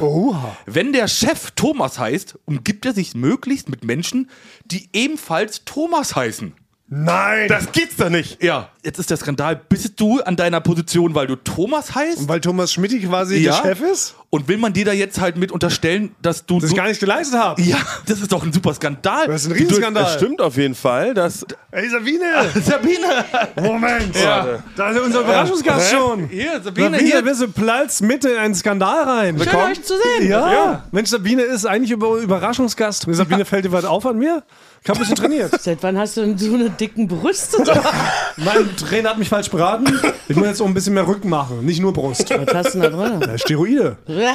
Wenn der Chef Thomas heißt, umgibt er sich möglichst mit Menschen, die ebenfalls Thomas heißen. Nein! Das gibt's doch nicht. Ja, jetzt ist der Skandal. Bist du an deiner Position, weil du Thomas heißt? Weil Thomas Schmidt quasi Ja. der Chef ist? Und will man dir da jetzt halt mit unterstellen, dass du. Das ich gar nicht geleistet habe. ja, das ist doch ein super Skandal. Das ist ein Das Riesenskandal. stimmt auf jeden Fall. Dass, Ey, Sabine! Sabine! Moment! Ja. Da ist unser Überraschungsgast schon. Hier, Sabine, Sabine, hier. bist du platzt mitten in einen Skandal rein. Schön, euch zu sehen. Ja. Mensch, Sabine ist eigentlich über Überraschungsgast. Sabine fällt dir was auf an mir? Ich habe ein bisschen trainiert. Seit wann hast du denn so eine dicken Brüste? mein Trainer hat mich falsch beraten. Ich muss jetzt auch ein bisschen mehr Rücken machen, nicht nur Brust. Was hast du denn da drin? Ja, Steroide.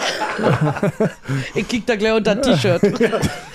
Ich krieg da gleich unter das T-Shirt.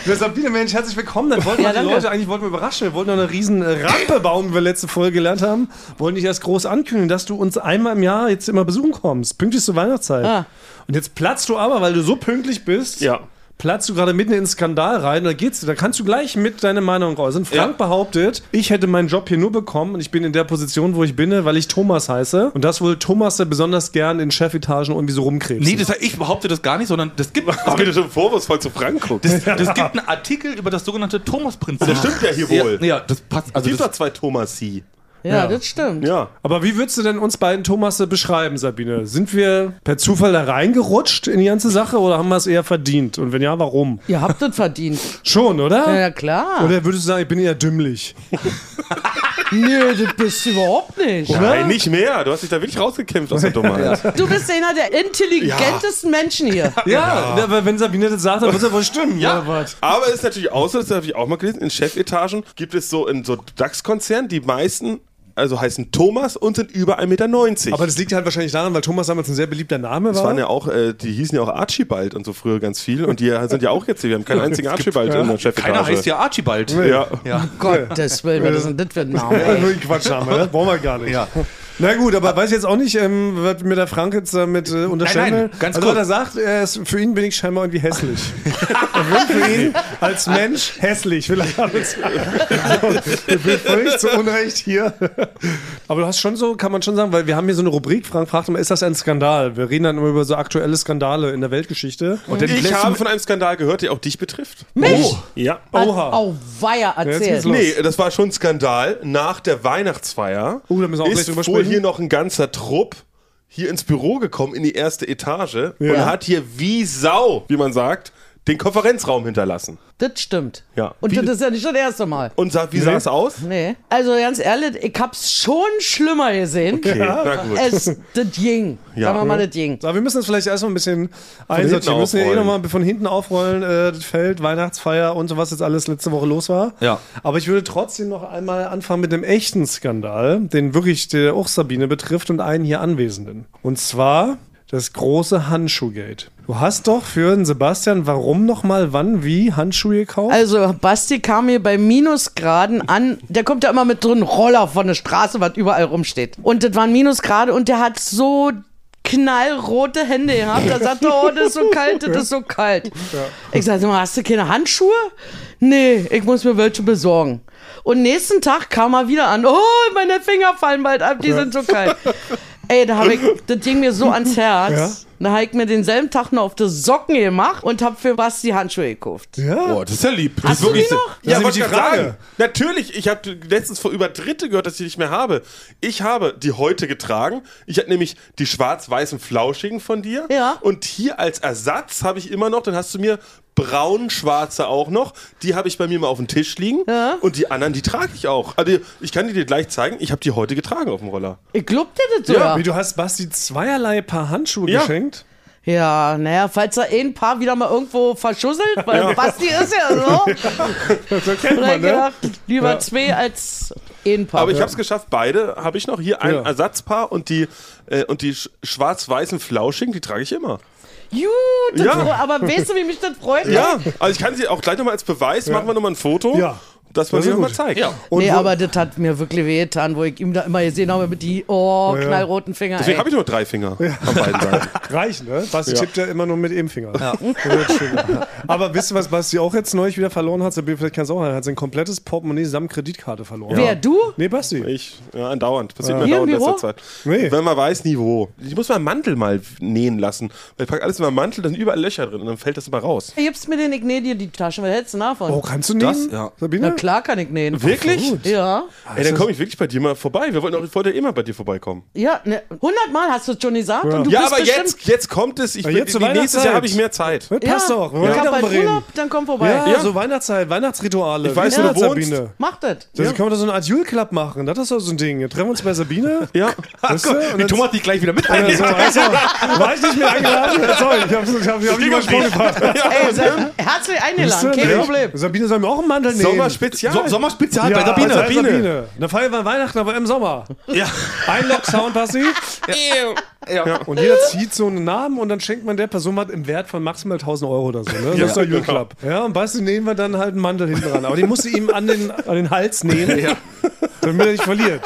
Ja, Sabine, Mensch, herzlich willkommen. Dann wollten Ja, wir die danke. Leute eigentlich wollten wir überraschen. Wir wollten noch eine riesen äh, Rampe bauen, wie wir letzte Folge gelernt haben. Wollen dich erst groß ankündigen, dass du uns einmal im Jahr jetzt immer besuchen kommst. Pünktlich zur Weihnachtszeit. Ah. Und jetzt platzt du aber, weil du so pünktlich bist. ja. Platzt du gerade mitten in den Skandal rein, da geht's, da kannst du gleich mit deiner Meinung äußern. Frank Ja. behauptet, ich hätte meinen Job hier nur bekommen und ich bin in der Position, wo ich bin, weil ich Thomas heiße und das wohl Thomas besonders gern in Chefetagen irgendwie so rumkrebst. Nee, das, ich behaupte das gar nicht, sondern das gibt, Das geht ja schon vorwurfsvoll zu Frank guckt. das, das gibt einen Artikel über das sogenannte Thomas-Prinzip. Das stimmt ja hier Ja, wohl. ja, das passt. Es Also gibt das, doch zwei Thomas-Sie. Ja, das stimmt. Ja. Aber wie würdest du denn uns beiden Thomasse beschreiben, Sabine? Sind wir per Zufall da reingerutscht in die ganze Sache oder haben wir es eher verdient? Und wenn ja, warum? Ihr habt das verdient. Schon, oder? Ja, ja klar. Oder würdest du sagen, ich bin eher dümmlich? Nö, das bist du überhaupt nicht. Nein, nicht mehr. Du hast dich da wirklich rausgekämpft aus der Dummheit. Du bist einer der intelligentesten Menschen hier. Ja, aber wenn Sabine das sagt, dann wird es ja wohl stimmen. Ja. Aber es ist natürlich auch so, das habe ich auch mal gelesen, in Chefetagen gibt es so in so DAX-Konzernen, die meisten, also heißen Thomas und sind über 1,90 Meter. Aber das liegt halt wahrscheinlich daran, weil Thomas damals ein sehr beliebter Name das war. waren ja auch, äh, die hießen ja auch Archibald und so früher ganz viel und die sind ja auch jetzt, wir haben keinen einzigen Archibald in der Chefetage. keiner heißt ja Archibald. Ja. Ja. Gottes Willen, was ist denn das für ein Name? Ja, nur ein Quatschname, ne? Brauchen wir gar nicht. Na gut, aber weiß ich jetzt auch nicht, ähm, was mir der Frank jetzt damit äh, unterstellen Nein, will. ganz also, kurz. was er sagt, er ist, für ihn bin ich scheinbar irgendwie hässlich. wird für ihn als Mensch hässlich. Vielleicht hat es. ich bin völlig zu Unrecht hier. aber du hast schon so, kann man schon sagen, weil wir haben hier so eine Rubrik, Frank fragt immer, ist das ein Skandal? Wir reden dann immer über so aktuelle Skandale in der Weltgeschichte. Und Ich habe von einem Skandal gehört, der auch dich betrifft. Mich? Ja. Oha. Oh, weia, erzähl. los. Nee, das war schon ein Skandal. Nach der Weihnachtsfeier Oh, da müssen wir auch gleich drüber sprechen. Hier noch ein ganzer Trupp hier ins Büro gekommen, in die erste Etage und hat hier wie Sau, wie man sagt, den Konferenzraum hinterlassen. Das stimmt. Ja. Und Wie- das ist ja nicht das erste Mal. Und sah, wie sah es aus? Nee. Also ganz ehrlich, ich hab's schon schlimmer gesehen. Okay, na gut. Es, das ging. Ja. Sagen wir mal, das ging. So, wir müssen das vielleicht erstmal ein bisschen einsortieren. Wir müssen ja eh nochmal von hinten aufrollen, äh, das Feld, Weihnachtsfeier und so, was jetzt alles letzte Woche los war. Ja. Aber ich würde trotzdem noch einmal anfangen mit dem echten Skandal, den wirklich der auch Sabine betrifft und einen hier Anwesenden. Und zwar das große Handschuhgate. Du hast doch für den Sebastian, warum nochmal, wann, wie Handschuhe gekauft? Also, Basti kam mir bei Minusgraden an. Der kommt ja immer mit so einem Roller von der Straße, was überall rumsteht. Und das waren Minusgrade und der hat so knallrote Hände gehabt. Er sagte, oh, das ist so kalt, das ist so kalt. Ich sagte, mal, hast du keine Handschuhe? Nee, ich muss mir welche besorgen. Und nächsten Tag kam er wieder an. Oh, meine Finger fallen bald ab, die sind so kalt. Ey, da habe ich, das ging mir so ans Herz. Da habe ich mir denselben Tag noch auf die Socken gemacht und habe für Basti Handschuhe gekauft. ja. Oh, das ist ja lieb. Das Hast ist du die wirklich noch? Das ist wollte die ich sagen. Natürlich, ich habe letztens vor über Dritte gehört, dass ich die nicht mehr habe. Ich habe die heute getragen. Ich hatte nämlich die schwarz-weißen Flauschigen von dir. Ja. Und hier als Ersatz habe ich immer noch, dann hast du mir braun-schwarze auch noch. Die habe ich bei mir mal auf dem Tisch liegen. Ja. Und die anderen, die trage ich auch. Also ich kann die dir gleich zeigen. Ich habe die heute getragen auf dem Roller. Ich glaub dir das sogar. Wie du hast Basti zweierlei Paar Handschuhe Ja. geschenkt. Ja, naja, falls er ein Paar wieder mal irgendwo verschusselt, weil Basti ist ja so. So kennt Da man, ich ne? gedacht, lieber zwei als ein Paar. Aber ich habe es geschafft, beide habe ich noch. Hier ein Ja. Ersatzpaar und die, äh, und die sch- schwarz-weißen Flauschigen, die trage ich immer. Gut, das Ja. aber weißt du, wie mich das freut? Ja, also ich kann sie auch gleich nochmal als Beweis, machen wir nochmal ein Foto, Ja. Dass man Das sie ist nochmal gut. zeigt. Ja. Und nee, wo- aber das hat mir wirklich wehgetan, wo ich ihm da immer gesehen habe mit die oh, Ja. knallroten Finger. Deswegen habe ich nur drei Finger an beiden Seiten. Reicht, ne? Basti Ja. tippt ja immer nur mit dem Finger. Ja. Aber wisst ihr, was Basti auch jetzt neulich wieder verloren hat? Sabine, Vielleicht kannst du auch, er hat sein komplettes Portemonnaie samt Kreditkarte verloren. Wer, du? Nee, Basti. Ich, ja, andauernd. Passiert mir Hier im dauernd in letzter Zeit. Nee. Wenn man weiß, nie wo. Ich muss meinen Mantel mal nähen lassen. Weil ich packe alles in meinen Mantel, da sind überall Löcher drin und dann fällt das immer raus. Gibst mir den, ich nähe dir die Tasche, was hältst du davon? Oh, kannst du nehmen? Das, ja. Sabine? Klar kann ich nähen. Wirklich? Ja. Ey, dann komme ich wirklich bei dir mal vorbei. Wir wollten auch, ich wollte ja immer bei dir vorbeikommen. Ja, ne, 100 Mal hast du es schon gesagt und du ja, bist aber bestimmt... jetzt, jetzt kommt es. Ich, Ja, jetzt die, nächstes. Jahr habe ich mehr Zeit. Ja, passt doch. Wir ich ja. bald reden. Urlaub, dann komm vorbei. Ja, Ja. so Weihnachtszeit, Weihnachtsrituale. Ich weiß, Wie wo du das, wohnst. Sabine. Mach das. Also können wir da so eine Art Jule-Club machen. Das ist doch so ein Ding. Wir treffen uns bei Sabine. Ja. Weißt du? Dann- Thomas dich gleich wieder mit Ja, einlädt. so, also, war ich nicht mehr eingeladen? Sorry, ich habe ich hab, ich hab. Ey, sei, herzlich eingeladen, kein Ja. Problem. Sabine soll mir auch einen Mantel nehmen. Sommerspezial. So, Sommerspezial bei Ja, Sabine. bei Sabine. Eine Feier war Weihnachten, aber im Sommer. Ja. Ein Lock-Sound, Basti. Ja. Und jeder zieht so einen Namen und dann schenkt man der Person was im Wert von maximal 1000 Euro oder so. Ne? Das ist der Jürgen Club. Ja, und weißt du, nehmen wir dann halt einen Mantel hinten dran. Aber den musst du ihm an den, an den Hals nähen, damit er nicht verliert.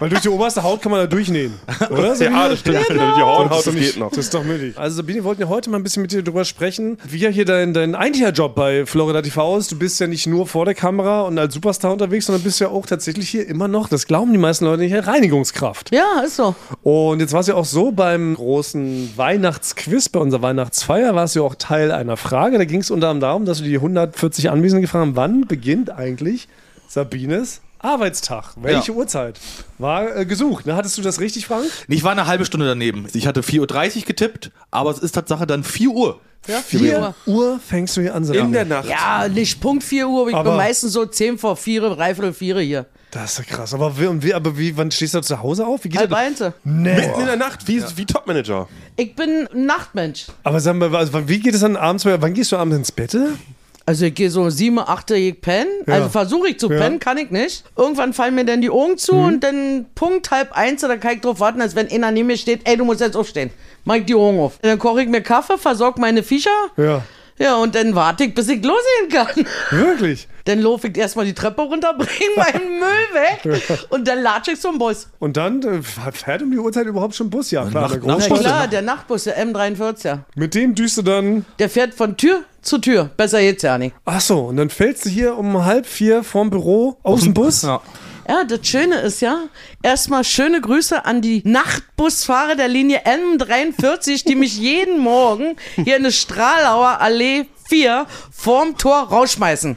Weil durch die oberste Haut kann man da durchnähen. Oder? Sabine? Ja, das stimmt. Wenn du die Hornhaut, Das, geht doch noch. das ist doch möglich. Also Sabine, wir wollten ja heute mal ein bisschen mit dir drüber sprechen, wie ja hier dein, dein eigentlicher Job bei Florida TV ist. Du bist ja nicht nur vor der Kamera und als Superstar unterwegs, sondern bist ja auch tatsächlich hier immer noch, das glauben die meisten Leute nicht, Reinigungskraft. Ja, ist so. Und jetzt war es ja auch so, beim großen Weihnachtsquiz, bei unserer Weihnachtsfeier, warst du ja auch Teil einer Frage. Da ging es unter anderem darum, dass wir die 140 Anwesenden gefragt haben, wann beginnt eigentlich Sabines Arbeitstag? Welche Uhrzeit? War äh, gesucht. Ne? Hattest du das richtig, Frank? Ich war eine halbe Stunde daneben. Ich hatte 4.30 Uhr getippt, aber es ist Tatsache dann 4 Uhr. Ja, 4 Uhr fängst du hier an, Sabine. In der Nacht. Ja, nicht Punkt 4 Uhr, aber ich Aber- bin meistens so 10 vor 4, dreiviertel 4 hier. Das ist ja krass. Aber wie, und wie, aber wie, wann stehst du zu Hause auf? Wie geht Halb eins. Mitten in der Nacht, wie, wie Topmanager. Ich bin ein Nachtmensch. Aber sag mal, also, wie geht es dann abends? Wann gehst du abends ins Bett? Also ich gehe so 7, 8 ich pennen. Also versuche ich zu Ja. pennen, kann ich nicht. Irgendwann fallen mir dann die Augen zu und dann Punkt halb eins, da kann ich drauf warten, als wenn einer neben mir steht, ey, du musst jetzt aufstehen. Mach ich die Augen auf. Dann koche ich mir Kaffee, versorge meine Viecher. Ja. Ja, und dann warte ich, bis ich losgehen kann. Wirklich? Dann laufe ich erstmal die Treppe runter, bringe meinen Müll weg und dann latsche ich zum Bus. Und dann äh, fährt um die Uhrzeit überhaupt schon Bus? Ja, klar. der Na Großstadt. klar, der Nachtbus, der M43. Mit dem düst du dann. Der fährt von Tür zu Tür. Besser geht's ja nicht. Ach so, und dann fällst du hier um halb vier vorm Büro aus dem Bus. Ja. Ja, das Schöne ist ja, erstmal schöne Grüße an die Nachtbusfahrer der Linie M43, die mich jeden Morgen hier in der Stralauer Allee 4 vorm Tor rausschmeißen.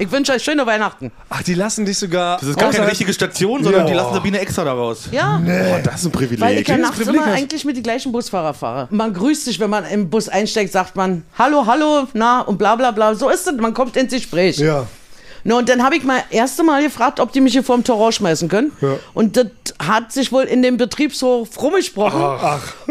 Ich wünsche euch schöne Weihnachten. Ach, die lassen dich sogar. Das ist gar keine richtige Station, sondern Ja. die lassen Sabine extra da raus. Ja, Oh, das ist ein weil ich Privileg. ja nachts Privileg immer hast. eigentlich mit die gleichen Busfahrer fahre. Man grüßt sich, wenn man im Bus einsteigt, sagt man Hallo, hallo, na und bla bla bla. So ist es, man kommt ins Gespräch. Ja. Na, und dann habe ich mal erste Mal gefragt, ob die mich hier vorm Tor rausschmeißen können. Ja. Und das hat sich wohl in dem Betriebshof rumgesprochen.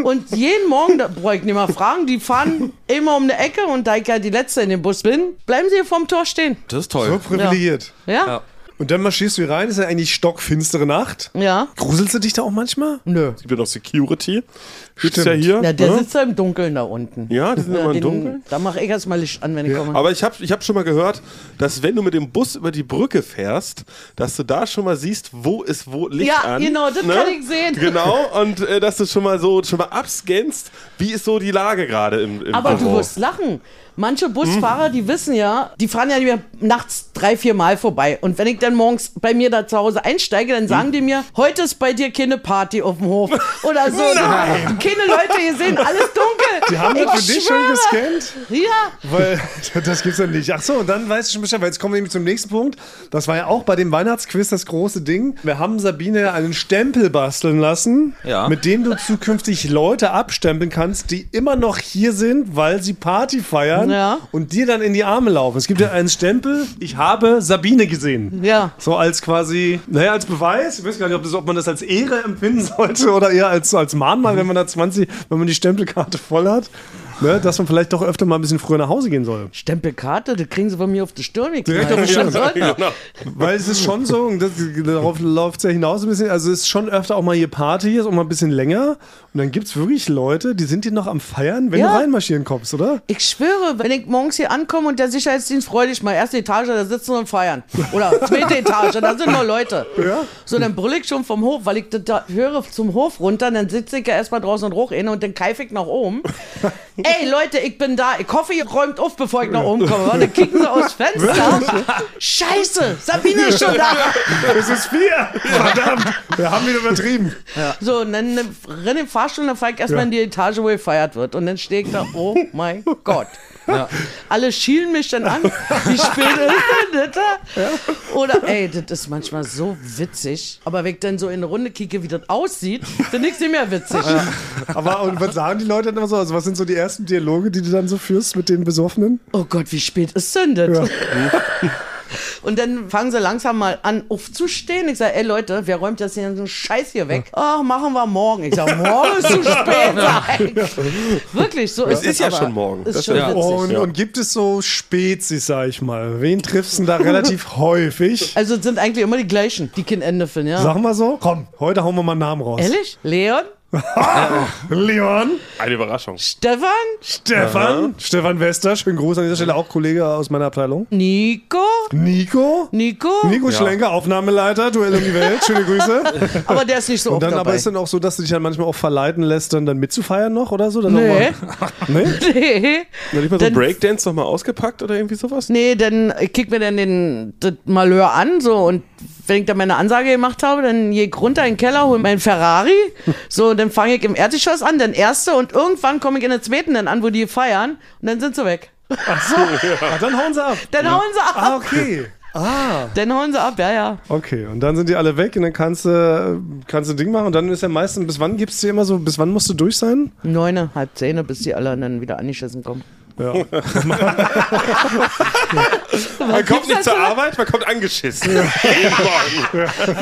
Und jeden Morgen, da brauche ich nicht mal fragen, die fahren immer um eine Ecke und da ich ja die Letzte in dem Bus bin, bleiben sie hier vorm Tor stehen. Das ist So toll. privilegiert. Ja? Und dann marschierst du hier rein, ist ja eigentlich stockfinstere Nacht. Ja. Gruselst du dich da auch manchmal? Nö. Es gibt ja noch Security. Stimmt. ja hier. Ja, der ne? sitzt da im Dunkeln da unten. Ja, die sind immer im den- Dunkeln. Da mache ich erstmal Licht an, wenn ich komme. Aber ich habe ich hab schon mal gehört, dass wenn du mit dem Bus über die Brücke fährst, dass du da schon mal siehst, wo ist wo Licht Ja, an. ne? genau, das kann ich sehen. Genau, und äh, dass du schon mal so schon mal abscannst, wie ist so die Lage gerade im, im Aber Büro. du wirst lachen. Manche Busfahrer, die wissen ja, die fahren ja nachts drei, vier Mal vorbei. Und wenn ich dann morgens bei mir da zu Hause einsteige, dann sagen die mir, heute ist bei dir keine Party auf dem Hof. Oder so. Keine Leute, ihr seht alles dunkel. Die haben ich das für dich schon gescannt? Ja. Weil das gibt's ja nicht. Ach so, und dann weißt du schon Bescheid, weil jetzt kommen wir nämlich zum nächsten Punkt. Das war ja auch bei dem Weihnachtsquiz das große Ding. Wir haben Sabine einen Stempel basteln lassen, Ja. mit dem du zukünftig Leute abstempeln kannst, die immer noch hier sind, weil sie Party feiern Ja. und dir dann in die Arme laufen. Es gibt ja einen Stempel, ich habe Sabine gesehen. Ja. So als quasi, naja, als Beweis. Ich weiß gar nicht, ob, das, ob man das als Ehre empfinden sollte oder eher als, als Mahnmal, wenn man da 20, wenn man die Stempelkarte voll hat. Ne, dass man vielleicht doch öfter mal ein bisschen früher nach Hause gehen soll. Stempelkarte, das kriegen sie von mir auf die Stirn. Ich Direkt auf die Stirn. Genau. Weil es ist schon so, und das, darauf läuft es ja hinaus ein bisschen, also es ist schon öfter auch mal hier Party, ist auch mal ein bisschen länger. Und dann gibt es wirklich Leute, die sind hier noch am Feiern, wenn Ja. du reinmarschieren kommst, oder? Ich schwöre, wenn ich morgens hier ankomme und der Sicherheitsdienst freudig mal erste Etage, da sitzen und feiern. Oder zweite Etage, da sind nur Leute. Ja. So, dann brüll ich schon vom Hof, weil ich das da höre zum Hof runter, dann sitze ich ja erstmal draußen und hoch inne und dann keife ich nach oben. Ey Leute, ich bin da. Ich hoffe, ihr räumt auf, bevor ich nach oben komme. Dann kicken sie aus Fenster. Scheiße, Sabine ist schon da. Es ist vier! Verdammt! Wir haben wieder übertrieben. So, und dann renne im Fahrstuhl und dann fahre ich erstmal Ja. in die Etage, wo gefeiert wird. Und dann stehe ich da, oh mein Gott. Alle schielen mich dann an. Wie spät ist denn das da? Oder, ey, das ist manchmal so witzig. Aber wenn ich dann so in eine Runde kicke, wie das aussieht, finde ich es nicht mehr witzig. Aber und was sagen die Leute dann immer so? Also, was sind so die ersten Dialoge, die du dann so führst mit den Besoffenen? Oh Gott, wie spät ist denn das? Ja. Und dann fangen sie langsam mal an aufzustehen. Ich sage, ey Leute, wer räumt das hier so einen Scheiß hier weg? Ach, machen wir morgen. Ich sage, morgen ist zu spät. sag ich. Wirklich, so ist Es ist ja aber schon morgen. Ist schon ja. Und, und gibt es so Spezies, sag ich mal? Wen triffst du denn da relativ häufig? Also es sind eigentlich immer die gleichen, die kein Ende finden, ja. Sag mal so. Komm, heute hauen wir mal einen Namen raus. Ehrlich? Leon? Leon, Eine Überraschung. Stefan, Stefan, Stefan Wester, schönen Gruß an dieser Stelle, auch Kollege aus meiner Abteilung. Nico, Nico, Nico, Nico Schlenker, Aufnahmeleiter, Duell um die Welt, schöne Grüße. aber der ist nicht so Und oft dann aber dabei. ist dann auch so, dass du dich dann manchmal auch verleiten lässt, dann, dann mitzufeiern noch oder so? Dann Nee. Noch mal, nee? nee. Noch nicht mal so Dann- Breakdance nochmal ausgepackt oder irgendwie sowas? Nee, dann kick mir dann den das Malheur an, so und wenn ich dann meine Ansage gemacht habe, dann gehe ich runter in den Keller, hole meinen Ferrari, so, dann fange ich im Erdgeschoss an, dann erste und irgendwann komme ich in den zweiten dann an, wo die feiern und dann sind sie weg. Ah, dann hauen sie ab. Dann hauen sie ab. Ah, okay. Dann hauen sie ab, ja, ja. Okay, und dann sind die alle weg und dann kannst du, kannst du Ding machen und dann ist ja meistens, bis wann gibt's dir immer so, bis wann musst du durch sein? Neune, halb zehn, bis die alle dann wieder angeschissen kommen. Ja. Man kommt nicht zur Arbeit, man kommt angeschissen. Morgen.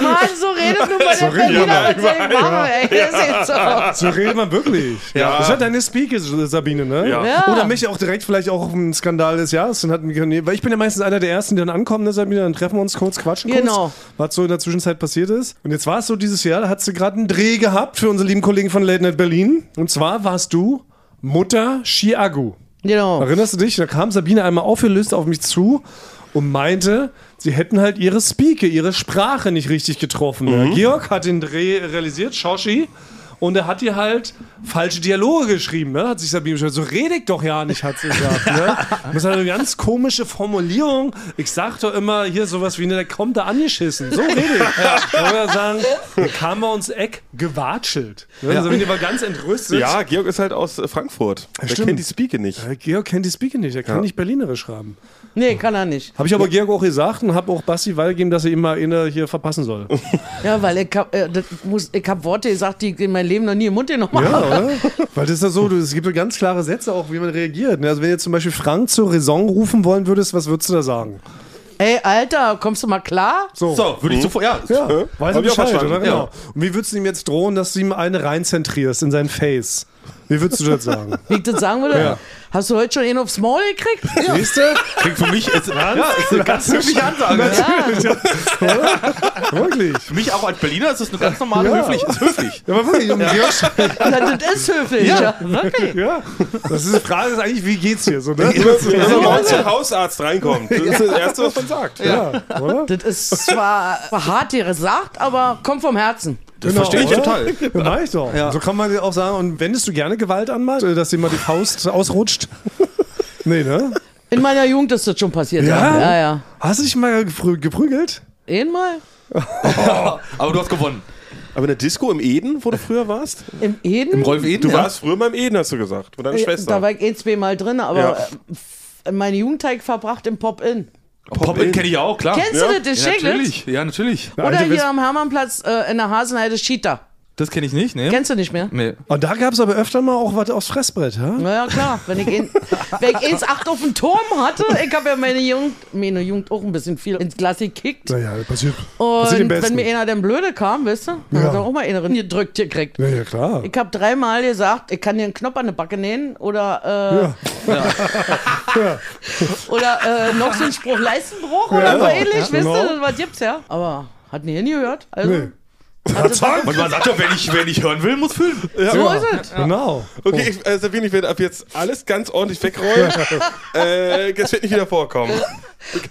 Mann, so redet nun mal der Berliner, soll ich machen, ey? Das ist jetzt so. So redet man wirklich. Ja. Das ist ja deine Speak, Sabine, ne? Ja. Ja. Oder mich auch direkt vielleicht auch auf einen Skandal des Jahres. Weil ich bin ja meistens einer der Ersten, die dann ankommen, ne, Sabine, dann treffen wir uns kurz, quatschen kurz, Genau. was so in der Zwischenzeit passiert ist. Und jetzt war es so dieses Jahr, da hat sie gerade einen Dreh gehabt für unsere lieben Kollegen von Late Night Berlin. Und zwar warst du Mutter Chiagu. Genau. Erinnerst du dich? Da kam Sabine einmal aufgelöst auf mich zu und meinte, sie hätten halt ihre Speake, ihre Sprache nicht richtig getroffen. Mhm. Ja, Georg hat den Dreh realisiert, Shoshi. Und er hat ihr halt falsche Dialoge geschrieben, ne? Hat sich Sabine beschwert. So rede ich doch ja nicht, hat sie gesagt. Ne? Das ist halt eine ganz komische Formulierung. Ich sag doch immer hier sowas wie, ne, der kommt da angeschissen. So rede ich. Ja. Ja sagen, dann kam er uns Eck gewatschelt. Ne? Sabine war ganz entrüstet. Ja, Georg ist halt aus Frankfurt. Stimmt. kennt die Speake nicht. Äh, Georg kennt die Speaker nicht, er kann nicht Berlinerisch schreiben. Nee, kann er nicht. Habe ich aber Georg auch gesagt und habe auch Basti weitergegeben, dass er ihm mal eine hier verpassen soll. Ja, weil ich hab, äh, das muss, ich hab Worte gesagt, die ich in meinem Leben noch nie im Mund genommen Ja, habe. oder? Weil das ist ja so, du, es gibt so ganz klare Sätze auch, wie man reagiert. ne? Also wenn du jetzt zum Beispiel Frank zur Raison rufen wollen würdest, was würdest du da sagen? Ey, Alter, kommst du mal klar? So, würde ich sofort, ja. Ja, weiß Hab ich auch Bescheid, verstanden, oder? Genau. ja. Und wie würdest du ihm jetzt drohen, dass du ihm eine reinzentrierst in sein Face? Wie würdest du das sagen? Wie ich das sagen würde? Ja. Hast du heute schon einen aufs Maul gekriegt? Siehst du? Klingt für mich, ist, ja, ist eine ganz höfliche Ansage. Wirklich. Für mich auch als Berliner ist das eine ganz normale Ja. höflich. Ist höflich. Ja, aber wirklich, um Georg, Na, das ist höflich. Ja. Wirklich. ja. Das ist die Frage ist eigentlich, wie geht's dir? So, ne? Wenn man morgens zum Hausarzt reinkommt, das ist das Erste, was man sagt. Ja, oder? Das ist zwar hart gesagt, aber kommt vom Herzen. Das verstehe ich oder? total. Ja, mach ich doch. Ja. So kann man auch sagen, und wendest du gerne Gewalt an, mal, dass dir mal die Faust ausrutscht? nee, ne? In meiner Jugend ist das schon passiert. Ja? Ja, ja. Hast du dich mal geprü geprügelt? Einmal? Aber du hast gewonnen. Aber in der Disco im Eden, wo du früher warst? Im Eden? Im Rolf Eden, Du ja. warst früher mal im Eden, hast du gesagt. Mit deiner Ja, Schwester. Da war ich ein, zwei Mal drin, aber Ja. äh, meine Jugendteig verbracht im Pop-In. Pop-In kenne ich auch, klar. Kennst Ja. du das? Das Ja, natürlich. Ja, natürlich. Oder West- hier am Hermannplatz äh, in der Hasenheide Cheetah. Das kenne ich nicht, ne? Kennst du nicht mehr? Nee. Und da gab es aber öfter mal auch was aufs Fressbrett, ja? Naja, klar. Wenn ich, in, wenn ich 1,8 auf dem Turm hatte, ich habe ja meine Jugend, meine Jugend auch ein bisschen viel ins Glas gekickt. Naja, das passiert. Und passiert wenn mir einer dann blöde kam, weißt du, dann Ja. hat er auch mal einer gedrückt gekriegt. Ja, ja, klar. Ich habe dreimal gesagt, ich kann dir einen Knopf an der Backe nähen oder, äh, Ja. oder äh, noch so einen Spruch Leistenbruch oder so genau. ähnlich, Ja, weißt genau. du, was gibt's ja. Aber hat nie hingehört. Also, Nee. Und man sagt doch, wenn ich, wenn ich hören will, muss fühlen. so ist es. Genau. Okay, ich, äh, Sabine, ich werde ab jetzt alles ganz ordentlich wegräumen. äh, das wird nicht wieder vorkommen.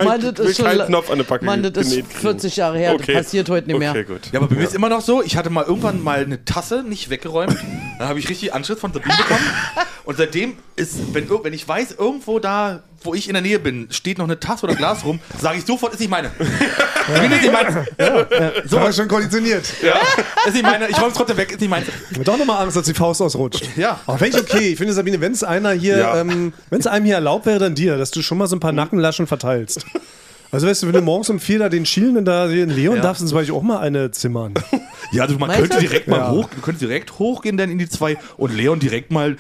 Mann, das will ist schon keinen Knopf an der Packe Mann, das ist genäht kriegen. 40 Jahre her, Okay. das passiert heute nicht mehr. Okay, gut. Ja, aber bei mir ist immer noch so, ich hatte mal irgendwann mal eine Tasse nicht weggeräumt. Dann habe ich richtig Anschritt von Sabine bekommen. Und seitdem ist, wenn, wenn ich weiß, irgendwo da, wo ich in der Nähe bin, steht noch eine Tasse oder Glas rum, sage ich sofort, ist nicht meine. Bin ist nicht meine. So war schon konditioniert. Ja, ist nicht meine. Ich räume es trotzdem weg, ist nicht meine. Doch nochmal Angst, dass die Faust ausrutscht. Ja. Aber finde ich okay. Ich finde, Sabine, wenn es einer hier, Ja. ähm, wenn es einem hier erlaubt wäre, dann dir, dass du schon mal so ein paar Nackenlaschen verteilst. Also weißt du, wenn du morgens um vier da den Schielenden da in Leon Ja. darfst, dann zum Beispiel auch mal eine zimmern. Ja, also man Meinst könnte du? direkt mal Ja. hoch, du könntest direkt hochgehen dann in die zwei und Leon direkt mal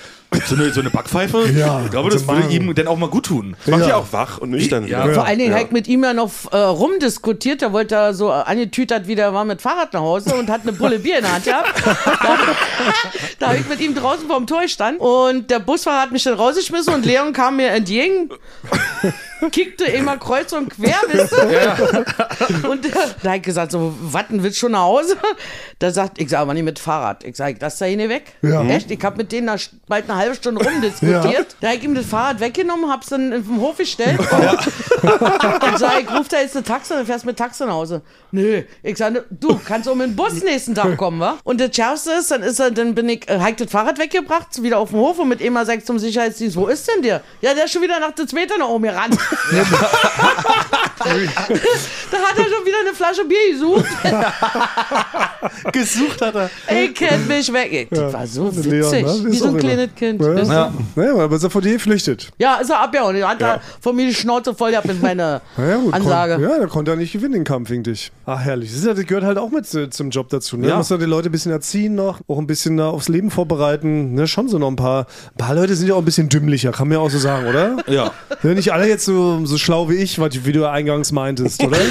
so eine, so eine Backpfeife. Ja, ich glaube, das würde ihm dann auch mal gut tun. Das macht Ja. ja auch wach und nüchtern. Ja. Vor allen Dingen Ja. habe ich mit ihm ja noch äh, rumdiskutiert. Da wollte er so angetütert, wie der war mit Fahrrad nach Hause und hat eine Bulle Bier in der Hand gehabt. da da habe ich mit ihm draußen vorm Tor stand und der Busfahrer hat mich dann rausgeschmissen und Leon kam mir entgegen kickte immer kreuz und quer, wisst ihr? Und äh, da hab ich gesagt, so, was, denn, willst du schon nach Hause? Da sagt, ich sag aber nicht mit Fahrrad. Ich sag, lass da hin weg. Ja. Echt? Ich hab mit denen da bald eine halbe Stunde rumdiskutiert. Da hab ich ihm das Fahrrad weggenommen, hab's dann im Hof gestellt. ich sag, ich ruf da jetzt eine Taxe, dann fährst mit Taxe nach Hause. Nö. Ich sag, du kannst auch mit dem Bus nächsten Tag kommen, wa? Und das Schärfste ist, dann ist er, dann bin ich, äh, hab ich das Fahrrad weggebracht, wieder auf dem Hof und mit mal sagt zum Sicherheitsdienst, wo ist denn der? Ja, der ist schon wieder nach der zweiten nach oben gerannt. Yeah. da hat er schon wieder eine Flasche Bier gesucht. Gesucht hat er. Ich kennt mich weg. Ich, Das war so Leon, witzig. ne? Ist Wie so ein immer. kleines Kind. Ja. Ja. Naja, aber ist er vor dir geflüchtet. Ja, ist er abgehauen. Er hat da von mir die Schnauze voll gehabt mit meiner Ja, gut, Ansage. Kon ja, da konnte er nicht gewinnen, den Kampf, finde ich. Ach, herrlich. Das, ist ja, das gehört halt auch mit zu- zum Job dazu. Ne? Ja. Muss man die Leute ein bisschen erziehen noch, auch ein bisschen da aufs Leben vorbereiten. Ne? Schon so noch ein paar. Ein paar Leute sind ja auch ein bisschen dümmlicher, kann man ja auch so sagen, oder? Ja. Ja, nicht alle jetzt so, so schlau wie ich, was- wie du eingangs meintest, oder?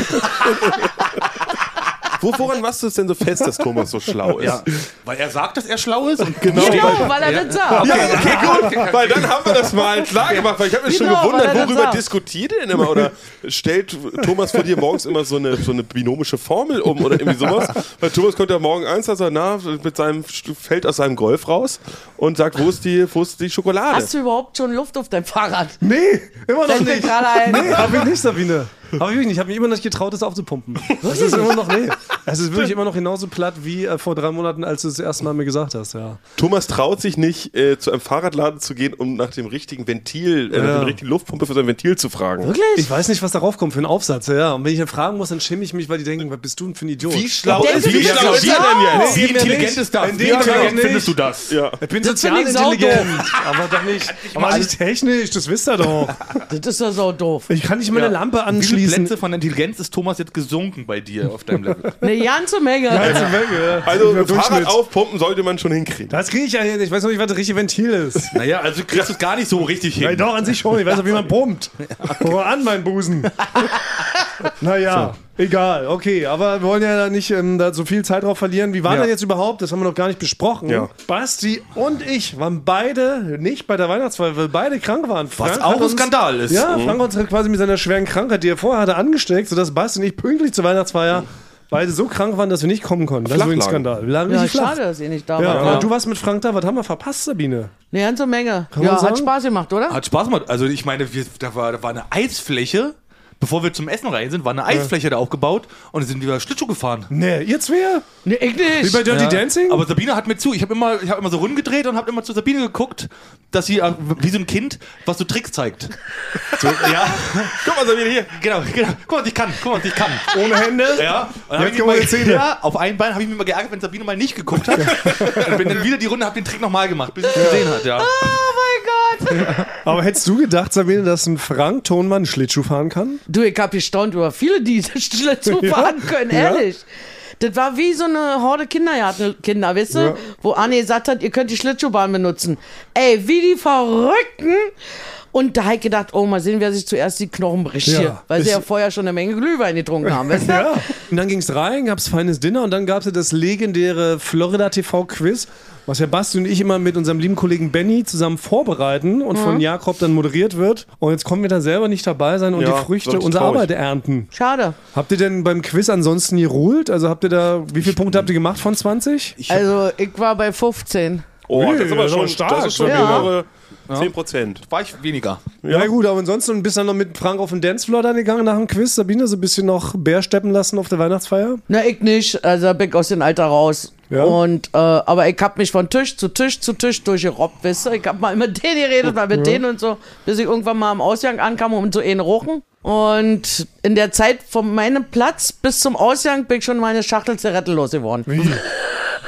Wo, woran machst du es denn so fest, dass Thomas so schlau ist? ja. Weil er sagt, dass er schlau ist und Genau. Genau, weil er das sagt. Ja, okay, gut. Weil dann haben wir das mal klar gemacht. Weil ich habe mich Genau, schon gewundert, weil er worüber diskutiert ihr denn immer? Oder stellt Thomas vor dir morgens immer so eine, so eine binomische Formel um oder irgendwie sowas? Weil Thomas kommt ja morgen eins, also na, mit seinem fällt aus seinem Golf raus und sagt, wo ist die, wo ist die Schokolade? Hast du überhaupt schon Luft auf deinem Fahrrad? nee, immer noch Fällt nicht. gerade ein. Nee, hab ich nicht, Sabine. Ich wirklich nicht. Ich habe mich immer noch nicht getraut, das aufzupumpen. Es ist immer noch, nee. Es ist wirklich immer noch genauso platt wie äh, vor drei Monaten, als du es das erste Mal mir gesagt hast, ja. Thomas traut sich nicht, äh, zu einem Fahrradladen zu gehen, um nach dem richtigen Ventil, äh, nach Ja. der richtigen Luftpumpe für sein Ventil zu fragen. Wirklich? Ich weiß nicht, was darauf kommt für einen Aufsatz, ja. Und wenn ich ihn fragen muss, dann schäme ich mich, weil die denken, was bist du denn für ein Idiot? Wie schlau ist, wie schlau ist er denn jetzt? Nee, Wie intelligent ist das? In Wie intelligent findest du das? Ja. Ich bin Das sozial intelligent, aber doch nicht, aber nicht technisch, das wisst ihr doch. Das ist ja so doof. Ich kann nicht meine Lampe Wie viele anschließen. Plätze von Intelligenz ist Thomas jetzt gesunken bei dir auf deinem Level? Eine ganze Menge. Also, Also Über Fahrrad Durchschnitt. aufpumpen sollte man schon hinkriegen. Das kriege ich ja nicht. Ich weiß noch nicht, was das richtige Ventil ist. naja, also du kriegst es gar nicht so richtig hin. Ja, doch, an sich schon. Ich weiß auch, wie man pumpt. Guck mal an, mein Busen. naja, egal. Okay, aber wir wollen ja da nicht ähm, da so viel Zeit drauf verlieren. Wie war Ja. denn jetzt überhaupt? Das haben wir noch gar nicht besprochen. Ja. Basti und ich waren beide nicht bei der Weihnachtsfeier, weil beide krank waren. Was Frank auch hat ein Skandal ist. Ja, Frank hat uns quasi mit seiner schweren Krankheit, die er vorher hatte, angesteckt, sodass Basti und ich pünktlich zur Weihnachtsfeier beide so krank waren, dass wir nicht kommen konnten. Das ist Flach ein. Skandal. Wir lagen Ja, schade, dass ihr nicht da Ja, wart. aber du warst mit Frank da. Was haben wir verpasst, Sabine? Eine ganze Menge. man Ja, hat? Spaß gemacht, oder? Hat Spaß gemacht. Also ich meine, wir, da, war, da war eine Eisfläche. Bevor wir zum Essen rein sind, war eine Eisfläche da aufgebaut und dann sind wir Schlittschuh gefahren. Nee, ihr zwei? Nee, ich Wie nicht. bei Dirty Dancing? Aber Sabine hat mir zu. Ich habe immer, ich hab immer so rumgedreht und habe immer zu Sabine geguckt, dass sie äh, wie so ein Kind, was so Tricks zeigt. So, ja, Guck mal, Sabine, hier. genau, genau. Guck mal, was ich kann. Guck mal, was ich kann. Ohne Hände? Ja, und dann hab ich mich mal, ja, auf ein Bein habe ich mich mal geärgert, wenn Sabine mal nicht geguckt hat. und bin dann wieder die Runde, habe den Trick nochmal gemacht, bis sie es gesehen hat, ja. Oh. Aber hättest du gedacht, Sabine, dass ein Frank Tonmann Schlittschuh fahren kann? Du, ich hab gestaunt über viele, die Schlittschuh Ja? fahren können, Ja? ehrlich. Das war wie so eine Horde Kindergartenkinder, weißt du? Ja. Wo Anne gesagt hat, ihr könnt die Schlittschuhbahn benutzen. Ey, wie die Verrückten. Und da hab ich gedacht, oh, mal sehen, wer sich zuerst die Knochen bricht Ja. hier. Weil sie Es- ja vorher schon eine Menge Glühwein getrunken haben, weißt du? Ja. Und dann ging's rein, gab's feines Dinner und dann gab's ja das legendäre Florida TV Quiz, was ja Basti und ich immer mit unserem lieben Kollegen Benny zusammen vorbereiten und von Jakob dann moderiert wird. Und jetzt kommen wir da selber nicht dabei sein und Ja, die Früchte unserer traurig. Arbeit ernten. Schade. Habt ihr denn beim Quiz ansonsten geruhlt? Also habt ihr da, wie viele Punkte habt ihr gemacht von 20? Also, ich war bei 15. Oh, Ui, das ist aber schon stark. Das ist schon Ja. mehrere 10 Prozent. War ich weniger. Ja. gut, aber ansonsten bist du dann noch mit Frank auf den Dancefloor dann gegangen nach dem Quiz. Sabine, so ein bisschen noch Bärsteppen lassen auf der Weihnachtsfeier? Na, ich nicht. Also, da bin ich aus dem Alter raus. Ja? Und, äh, aber ich hab mich von Tisch zu Tisch zu Tisch durchgerobbt, weißt du? Ich hab mal mit denen geredet, mal mit denen und so, bis ich irgendwann mal am Ausgang ankam und so einen rochen. Und in der Zeit von meinem Platz bis zum Ausgang bin ich schon meine Schachtel Zigarette losgeworden.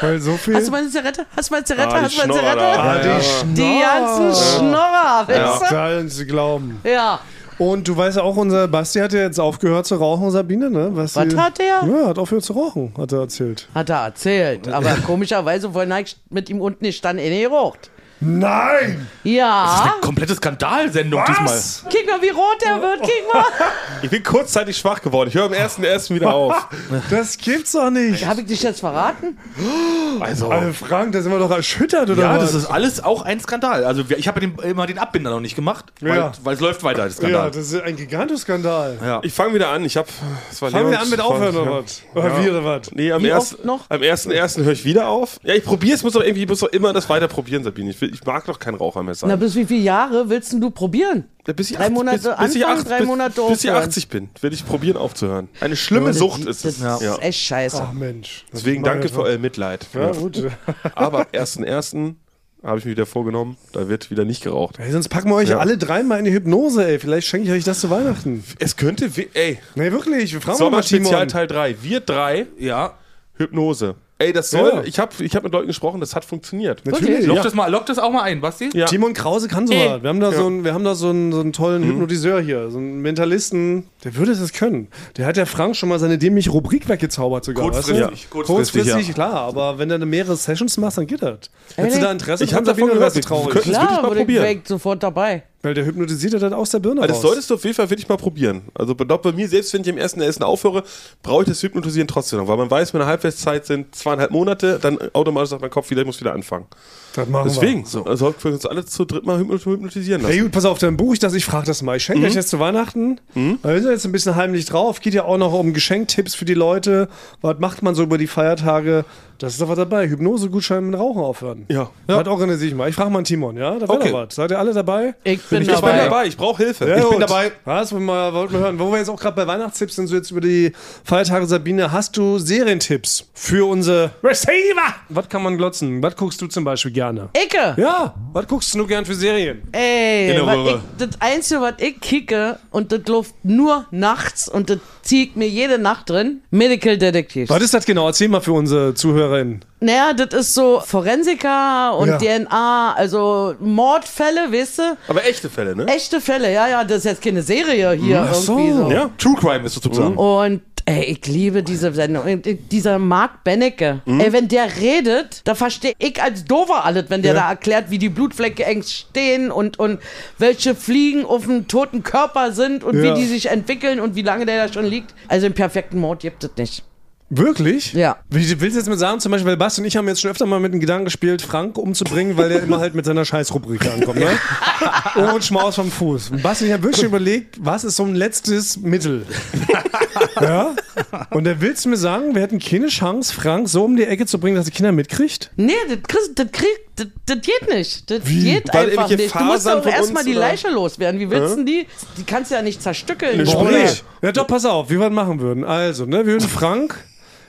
Weil so viel. Hast du meine Zigarette? Hast du meine Zigarette? Ah, die Hast du Zigarette? da. ah, die Ja. Die ganzen Schnorrer, weißt Zahlen Sie glauben. du? Ja. Und du weißt ja auch, unser Basti hat ja jetzt aufgehört zu rauchen, Sabine, ne? Was, Was sie- hat der? Ja, hat aufgehört zu rauchen, hat er erzählt. Hat er erzählt. Aber komischerweise vorhin hab ich mit ihm unten nicht stand, eh geraucht. Nein! Ja. Komplette Skandalsendung diesmal. Kick mal, wie rot der wird, kick mal. Ich bin kurzzeitig schwach geworden. Ich höre am 1.1. wieder auf. Das gibt's doch nicht. Habe ich dich jetzt verraten? Also, Also Frank, da sind wir doch erschüttert, oder Ja, was? das ist alles auch ein Skandal. Also wir- ich habe den, immer den Abbinder noch nicht gemacht, weil, Ja. weil es läuft weiter, das ja, Skandal. das ist ein Gigantoskandal. Ja. ich fange wieder an. Ich habe. Fangen wir an mit Aufhören oder was? Oder wie oder was? Nee, am Wie ersten, oft noch? am ersten, ersten höre ich wieder auf. Ja, ich probiere es, muss doch irgendwie, ich muss doch immer das weiter probieren, Sabine. Ich, will, ich mag doch kein Raucher mehr sein. Na, bis wie viele Jahre willst denn du probieren? Ja, bis ich drei Monate anfangen, drei bis, Monate Bis ich aufhören. 80 bin, will ich probieren aufzuhören. Eine schlimme Das- Sucht ist es. Das Ja. ist echt scheiße. Ach Mensch. Deswegen danke für euer Mitleid. Ja, gut. Aber ab 1.1. habe ich mir wieder vorgenommen, da wird wieder nicht geraucht. Ey, sonst packen wir euch Ja. alle dreimal in die Hypnose, ey. Vielleicht schenke ich euch das zu Weihnachten. Es könnte, we- ey, Nee, wirklich. Wir fragen mal Sommerspezial Timon. Teil 3. Wir drei, ja. Hypnose. Ey, das soll, Ja. ich habe ich hab mit Leuten gesprochen, das hat funktioniert. Natürlich. Lock, Ja. das mal, lock das auch mal ein, Basti. Ja. Timon Krause kann sowas. Wir haben da, so, einen, wir haben da so, einen, so einen tollen Hypnotiseur hier, so einen Mentalisten, der würde das können. Der hat der Frank schon mal seine dämliche Rubrik weggezaubert sogar. Kurzfristig, weißt du? kurzfristig, kurzfristig ja. klar, aber wenn du mehrere Sessions machst, dann geht das. Hättest du da Interesse Ich hab dran, davon gehört. traurig? Klar, ich mal würde weg, sofort dabei. Weil der hypnotisiert das aus der Birne Also das raus. solltest du auf jeden Fall wirklich mal probieren. Also bei, bei mir, selbst wenn ich im ersten Essen aufhöre, brauche ich das Hypnotisieren trotzdem noch, weil man weiß, meine Halbwertszeit sind zweieinhalb Monate, dann automatisch sagt mein Kopf wieder, ich muss wieder anfangen. Das machen Deswegen, wir. so. also sollten wir uns alle zu dritt mal hypno- hypnotisieren lassen. Hey, gut, pass auf, dann buche ich das. Ich frage das mal. Ich schenke euch jetzt zu Weihnachten. Weil wir sind jetzt ein bisschen heimlich drauf. Geht ja auch noch um Geschenktipps für die Leute. Was macht man so über die Feiertage? Das ist doch was dabei. Hypnose-Gutschein mit Rauchen aufhören. Ja. Was organisiere ich mal? Ich frage mal einen Timon, ja? Da wäre Okay. doch was. Seid ihr alle dabei? Ich bin Ich bin dabei. dabei, ich brauche Hilfe. Ja, Ich bin gut. dabei. Was? Wollten wir hören. Wo wir jetzt auch gerade bei Weihnachtstipps sind, so jetzt über die Feiertage, Sabine, hast du Serientipps für unsere Receiver? Was kann man glotzen? Was guckst du zum Beispiel gerne? Icke! Ja, was guckst du nur gern für Serien? Ey, In der was Röhre. ich, das Einzige, was ich kicke, und das läuft nur nachts, und das ziehe ich mir jede Nacht drin, Medical Detectives. Was ist das genau? Erzähl mal für unsere ZuhörerInnen. Naja, das ist so Forensiker und Ja. DNA, also Mordfälle, weißt du? Aber echte Fälle, ne? Echte Fälle, ja, ja, das ist jetzt keine Serie hier so. irgendwie so. Ja. True Crime ist sozusagen. Und ey, ich liebe diese Sendung. Und Dieser Mark Benecke. Mhm. Ey, wenn der redet, da verstehe ich als Dover alles, wenn der da erklärt, wie die Blutflecke entstehen und, und welche Fliegen auf dem toten Körper sind und Ja. wie die sich entwickeln und wie lange der da schon liegt. Also einen perfekten Mord gibt es nicht. Wirklich? Ja. Wie, willst du jetzt mit sagen, zum Beispiel, weil Basti und ich haben jetzt schon öfter mal mit dem Gedanken gespielt, Frank umzubringen, weil der immer halt mit seiner Scheißrubrik ankommt, ne? Und Schmaus vom Fuß. Und Basti und ich haben wirklich überlegt, was ist so ein letztes Mittel? ja? Und da willst du mir sagen, wir hätten keine Chance, Frank so um die Ecke zu bringen, dass die Kinder mitkriegt? Nee, das, kriegst- das, krieg, das, das geht nicht. Das geht Weil einfach nicht. Du musst Fasern doch erstmal die? Leiche loswerden. Wie willst du denn die? Die kannst du ja nicht zerstückeln. Warum nicht? Ja, doch, pass auf, wie wir das machen würden. Also, ne, wir würden Frank,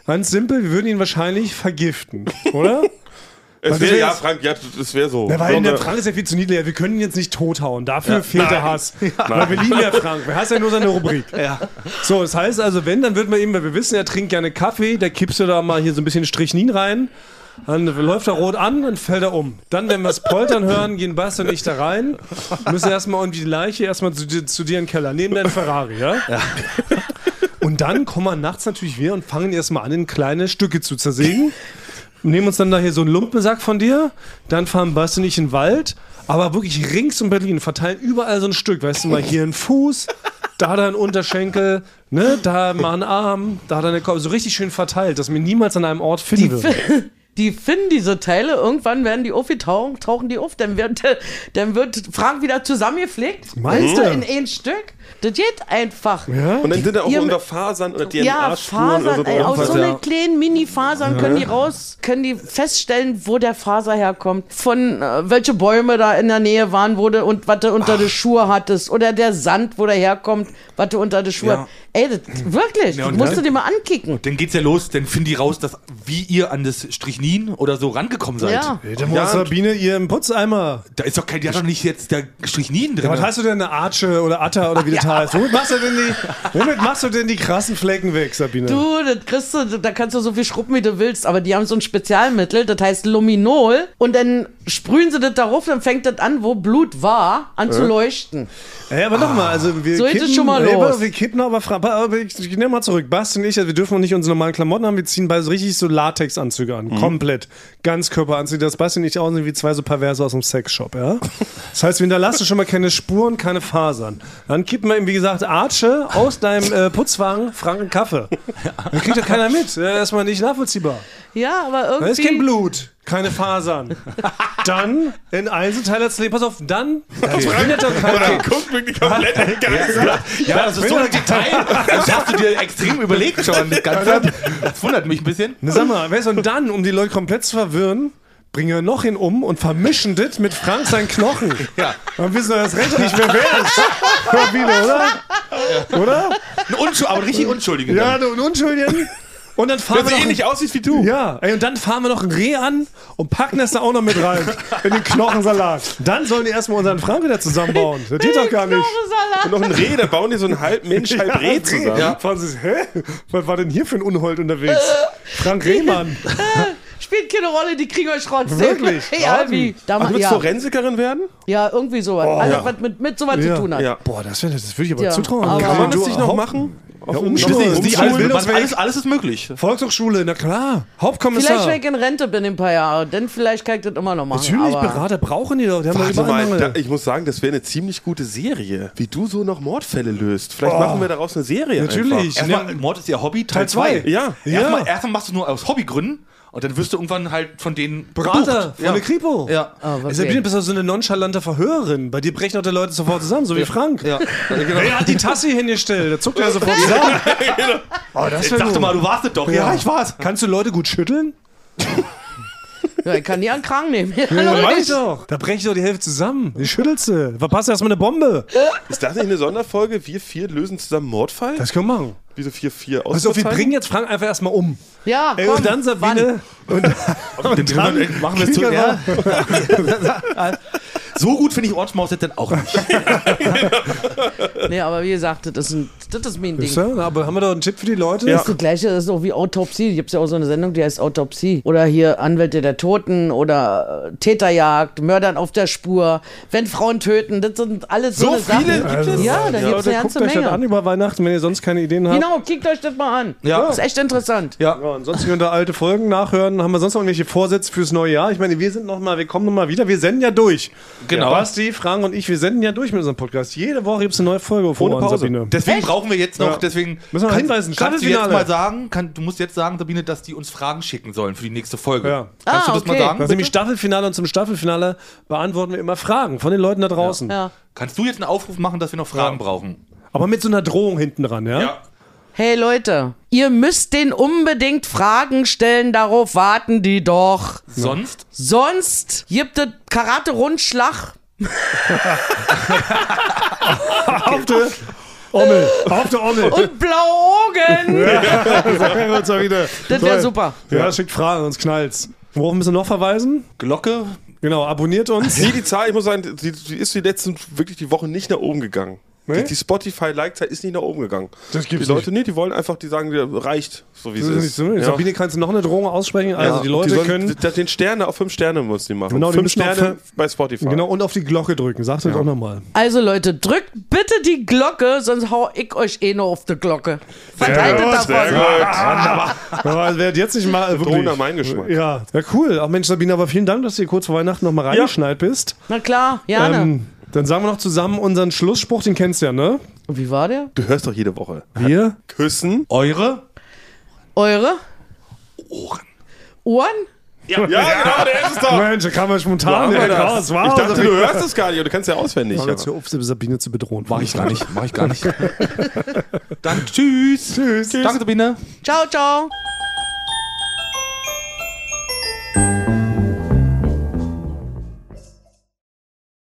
ganz simpel, wir würden ihn wahrscheinlich vergiften, oder? Es wäre, wär ja, Frank, ja, das wäre so. Ja, weil So der Frank ist ja viel zu niedlich. Wir können ihn jetzt nicht tothauen. Dafür fehlt der Hass. Weil wir lieben ja Frank. Wir hassen ja nur seine Rubrik. So, das heißt also, wenn, dann wird man ihm, weil wir wissen, er trinkt gerne Kaffee, da kippst du da mal hier so ein bisschen Strichnin rein. Dann läuft er rot an und fällt er um. Dann, wenn wir das Poltern hören, gehen Basti und ich da rein, müssen erstmal irgendwie die Leiche erstmal zu, dir- zu dir in den Keller, neben deinen Ferrari, ja? Und dann kommen wir nachts natürlich wieder und fangen erstmal an, in kleine Stücke zu zersägen. Nehmen uns dann da hier so einen Lumpensack von dir, dann fahren Basti und ich in den Wald, aber wirklich rings um Berlin, verteilen überall so ein Stück, weißt du mal, hier ein Fuß, da dein Unterschenkel, ne, da mal ein Arm, da deine Kopf, so richtig schön verteilt, dass mir niemals an einem Ort finden würde. Die finden diese Teile, irgendwann werden die aufgetaucht, tauchen die auf, dann wird, dann wird Frank wieder zusammengepflegt. Meinst du? In ein Stück. Das geht einfach. Ja? Und dann sind da auch Ihr- so unter Fasern oder Ja, DNA-Spuren oder so Fasern, ey, aus so ja. einer kleinen Mini-Fasern können die raus, können die feststellen, wo der Faser herkommt, von äh, welche Bäume da in der Nähe waren, wo du und was du unter den Schuhe hattest oder der Sand, wo der herkommt, was du unter den Schuhe Ja. Ey, das, wirklich, Ja, das musst dann- du dir mal ankicken. Dann geht's ja los, dann finden die raus, dass, wie ihr an das Strichnin oder so rangekommen seid. Ja. Hey, da muss Sabine ihr im Putzeimer. Da ist doch kein, die hat doch nicht jetzt der Strichnin drin. Ja, was hast du denn, eine Arche oder Atta oder wie heißt? Womit machst, du denn die, womit machst du denn die krassen Flecken weg, Sabine? Du, das kriegst du, da kannst du so viel schrubben, wie du willst, aber die haben so ein Spezialmittel, das heißt Luminol und dann sprühen sie das darauf, dann fängt das an, wo Blut war, an zu leuchten. Ja, aber nochmal, also wir So geht es kippen, schon mal los. aber wir kippen aber, fra- aber ich, ich nehme mal zurück. Basti und ich, also wir dürfen nicht unsere normalen Klamotten haben, wir ziehen beide so richtig so Latexanzüge an. Komplett. Ganzkörperanzüge. Das Basti und ich aussehen wie zwei so Perverse aus dem Sexshop, ja? Das heißt, wir hinterlassen schon mal keine Spuren, keine Fasern. Dann kippen wir ihm, wie gesagt, Arche aus deinem äh, Putzwagen Franken Kaffee. Dann kriegt ja keiner mit. Ja, erstmal nicht nachvollziehbar. Ja, aber Da ist kein irgendwie. Blut, keine Fasern. Dann in Einzelteiler zu pass auf, dann. Das findet doch keiner. Guckt wirklich komplett entgeistert. Ja, das ist so ein Detail. Das hast du dir extrem überlegt schon. Das, Ganze. das wundert mich ein bisschen. Na, sag mal, weißt du, und dann, um die Leute komplett zu verwirren, bringen wir noch ihn um und vermischen das mit Frank seinen Knochen. Ja. Dann wissen wir das recht nicht, wer wer ist. Wieder, oder? Oder? Ein Unschuld, aber richtig Unschuldige. Ja, einen Unschuldigen. Und dann fahren Der wir so noch ähnlich aussieht wie du. ja, ey, und dann fahren wir noch ein Reh an und packen das da auch noch mit rein. In den Knochensalat. Dann sollen die erstmal unseren Frank wieder zusammenbauen. Das geht doch gar nicht. Und noch ein Reh, da bauen die so einen halb Mensch, halb Reh zusammen. Ja. Fahren sie, hä? Was war denn hier für ein Unhold unterwegs? Frank Rehmann. Spielt keine Rolle, die kriegen euch trotzdem. Wirklich? Egal wie. Ach, Damals, du willst ja. Forensikerin werden? ja, irgendwie sowas. Alles, ja. was mit, mit sowas Ja. zu tun hat. Ja. Boah, das, wär, das würde ich aber Ja, zutrauen. aber- Kann man das Du- nicht noch machen? Auf Ja, Umschule. Umschule. Die alles alles, alles, ist möglich. Volkshochschule, na klar. Hauptkommissar. Vielleicht, wenn ich in Rente bin in ein paar Jahren, dann vielleicht kann ich das immer noch machen. Natürlich, aber Berater brauchen die doch. Die Warte mal, da, ich muss sagen, das wäre eine ziemlich gute Serie. Wie du so noch Mordfälle löst. Vielleicht machen wir daraus eine Serie. Natürlich. Erstmal, Mord ist ja Hobby, Teil Teil zwei. 2. Ja. Erstmal, Ja. erstmal machst du nur aus Hobbygründen und dann wirst du irgendwann halt von denen Berater gebucht. von ja. der Kripo. Ja. Ah, okay. Sabine, bist du so eine nonchalante Verhörerin. Bei dir brechen auch die Leute sofort zusammen, so wie Frank. Ja. Genau. Er hat die Tasse hingestellt, da zuckt er sofort zusammen. Oh, das Ich dachte gut. mal, du warst es doch. Ja, ich war's. Kannst du Leute gut schütteln? ja, ich kann die an Kragen nehmen. Ja, Ja, weiß ich doch. Da breche ich doch die Hälfte zusammen. Die schüttelst du. Verpasst erstmal eine Bombe. Ist das nicht eine Sonderfolge? Wir vier lösen zusammen Mordfall? Das können wir machen. Wieso 4-4 Also, wir bringen jetzt Frank einfach erstmal um. Ja, Ey, komm, und dann Sabine. Und, und Dann machen wir es zu. kriegen Ja. so gut finde ich Ortsmaus jetzt dann auch nicht. Nee, aber wie gesagt, das ist, ein, das ist mein Ding. Ist ja, aber haben wir doch einen Tipp für die Leute? Ja. Das ist das gleiche, das ist auch wie Autopsie. Gibt es ja auch so eine Sendung, die heißt Autopsie. Oder hier Anwälte der Toten oder äh, Täterjagd, Mördern auf der Spur, wenn Frauen töten. Das sind alles so, So eine viele Sachen. gibt es? Ja, da gibt es eine guckt ganze euch das an Menge. über Weihnachten, wenn ihr sonst keine Ideen habt. Genau, kickt euch das mal an. Ja. Das ist echt interessant. Ja. Ja, ansonsten könnt ihr alte Folgen nachhören. Haben wir sonst noch irgendwelche Vorsätze fürs neue Jahr? Ich meine, wir sind noch mal, wir kommen noch mal wieder. Wir senden ja durch. Genau. Ja, Basti, Frank und ich, wir senden ja durch mit unserem Podcast. Jede Woche gibt es eine neue Folge vor Ohne Pause. Sabine. Deswegen Echt? brauchen wir jetzt noch, Ja. deswegen Müssen wir kann- hinweisen, kannst du jetzt mal sagen, kann, du musst jetzt sagen, Sabine, dass die uns Fragen schicken sollen für die nächste Folge. Ja. Kannst Ah, du das mal okay. sagen? Das ist nämlich? Staffelfinale und zum Staffelfinale beantworten wir immer Fragen von den Leuten da draußen. Ja. Kannst du jetzt einen Aufruf machen, dass wir noch Fragen brauchen? Aber mit so einer Drohung hinten dran, ja? Hey Leute, ihr müsst den unbedingt Fragen stellen, darauf warten die doch. Sonst? Sonst gibt es Karate-Rundschlag. Auf der Ommel. Auf der Ommel. Und blaue Augen. Sagen wir uns mal wieder. Das wäre super. Ja, schickt Fragen, uns knallt's. Worauf müssen wir noch verweisen? Glocke? Genau, abonniert uns. Nee, die Zahl, ich muss sagen, die, die ist die letzten wirklich die Woche nicht nach oben gegangen. Nee? Die, die Spotify-Like-Zahl ist nicht nach oben gegangen. Das gibt's die Leute, nee, die wollen einfach, die sagen, reicht, so wie Das es ist nicht ist. so. Ja. Sabine, kannst du noch eine Drohung aussprechen? Also Ja, die Leute sollen, können. Den Sterne auf fünf Sterne muss die machen. Genau, die fünf auf Sterne fünf- bei Spotify. Genau, und auf die Glocke drücken. Sagt das auch nochmal. Also Leute, drückt bitte die Glocke, sonst hau ich euch eh nur auf die Glocke. Verteilt gut, es sehr davon. Aber wer jetzt nicht mal. Wirklich, Drohender mein Geschmack. Ja, ja, cool. Ach Mensch, Sabine, aber vielen Dank, dass du hier kurz vor Weihnachten nochmal reingeschneit bist. Na klar, gerne. Ähm, dann sagen wir noch zusammen unseren Schlussspruch, den kennst du ja, ne? Und wie war der? Du hörst doch jede Woche. Wir. Küssen. Eure? Eure Ohren. Ohren? Ja, genau, der ist es doch. Mensch, da kam er spontan Ja, direkt das. raus. Wow, ich dachte, du hörst es gar nicht, aber du kannst ja auswendig. Ja. jetzt hör auf, Sabine zu bedrohen. Mach ich gar nicht. Mach ich gar nicht. Dann tschüss. Tschüss. Danke, Sabine. Ciao, ciao.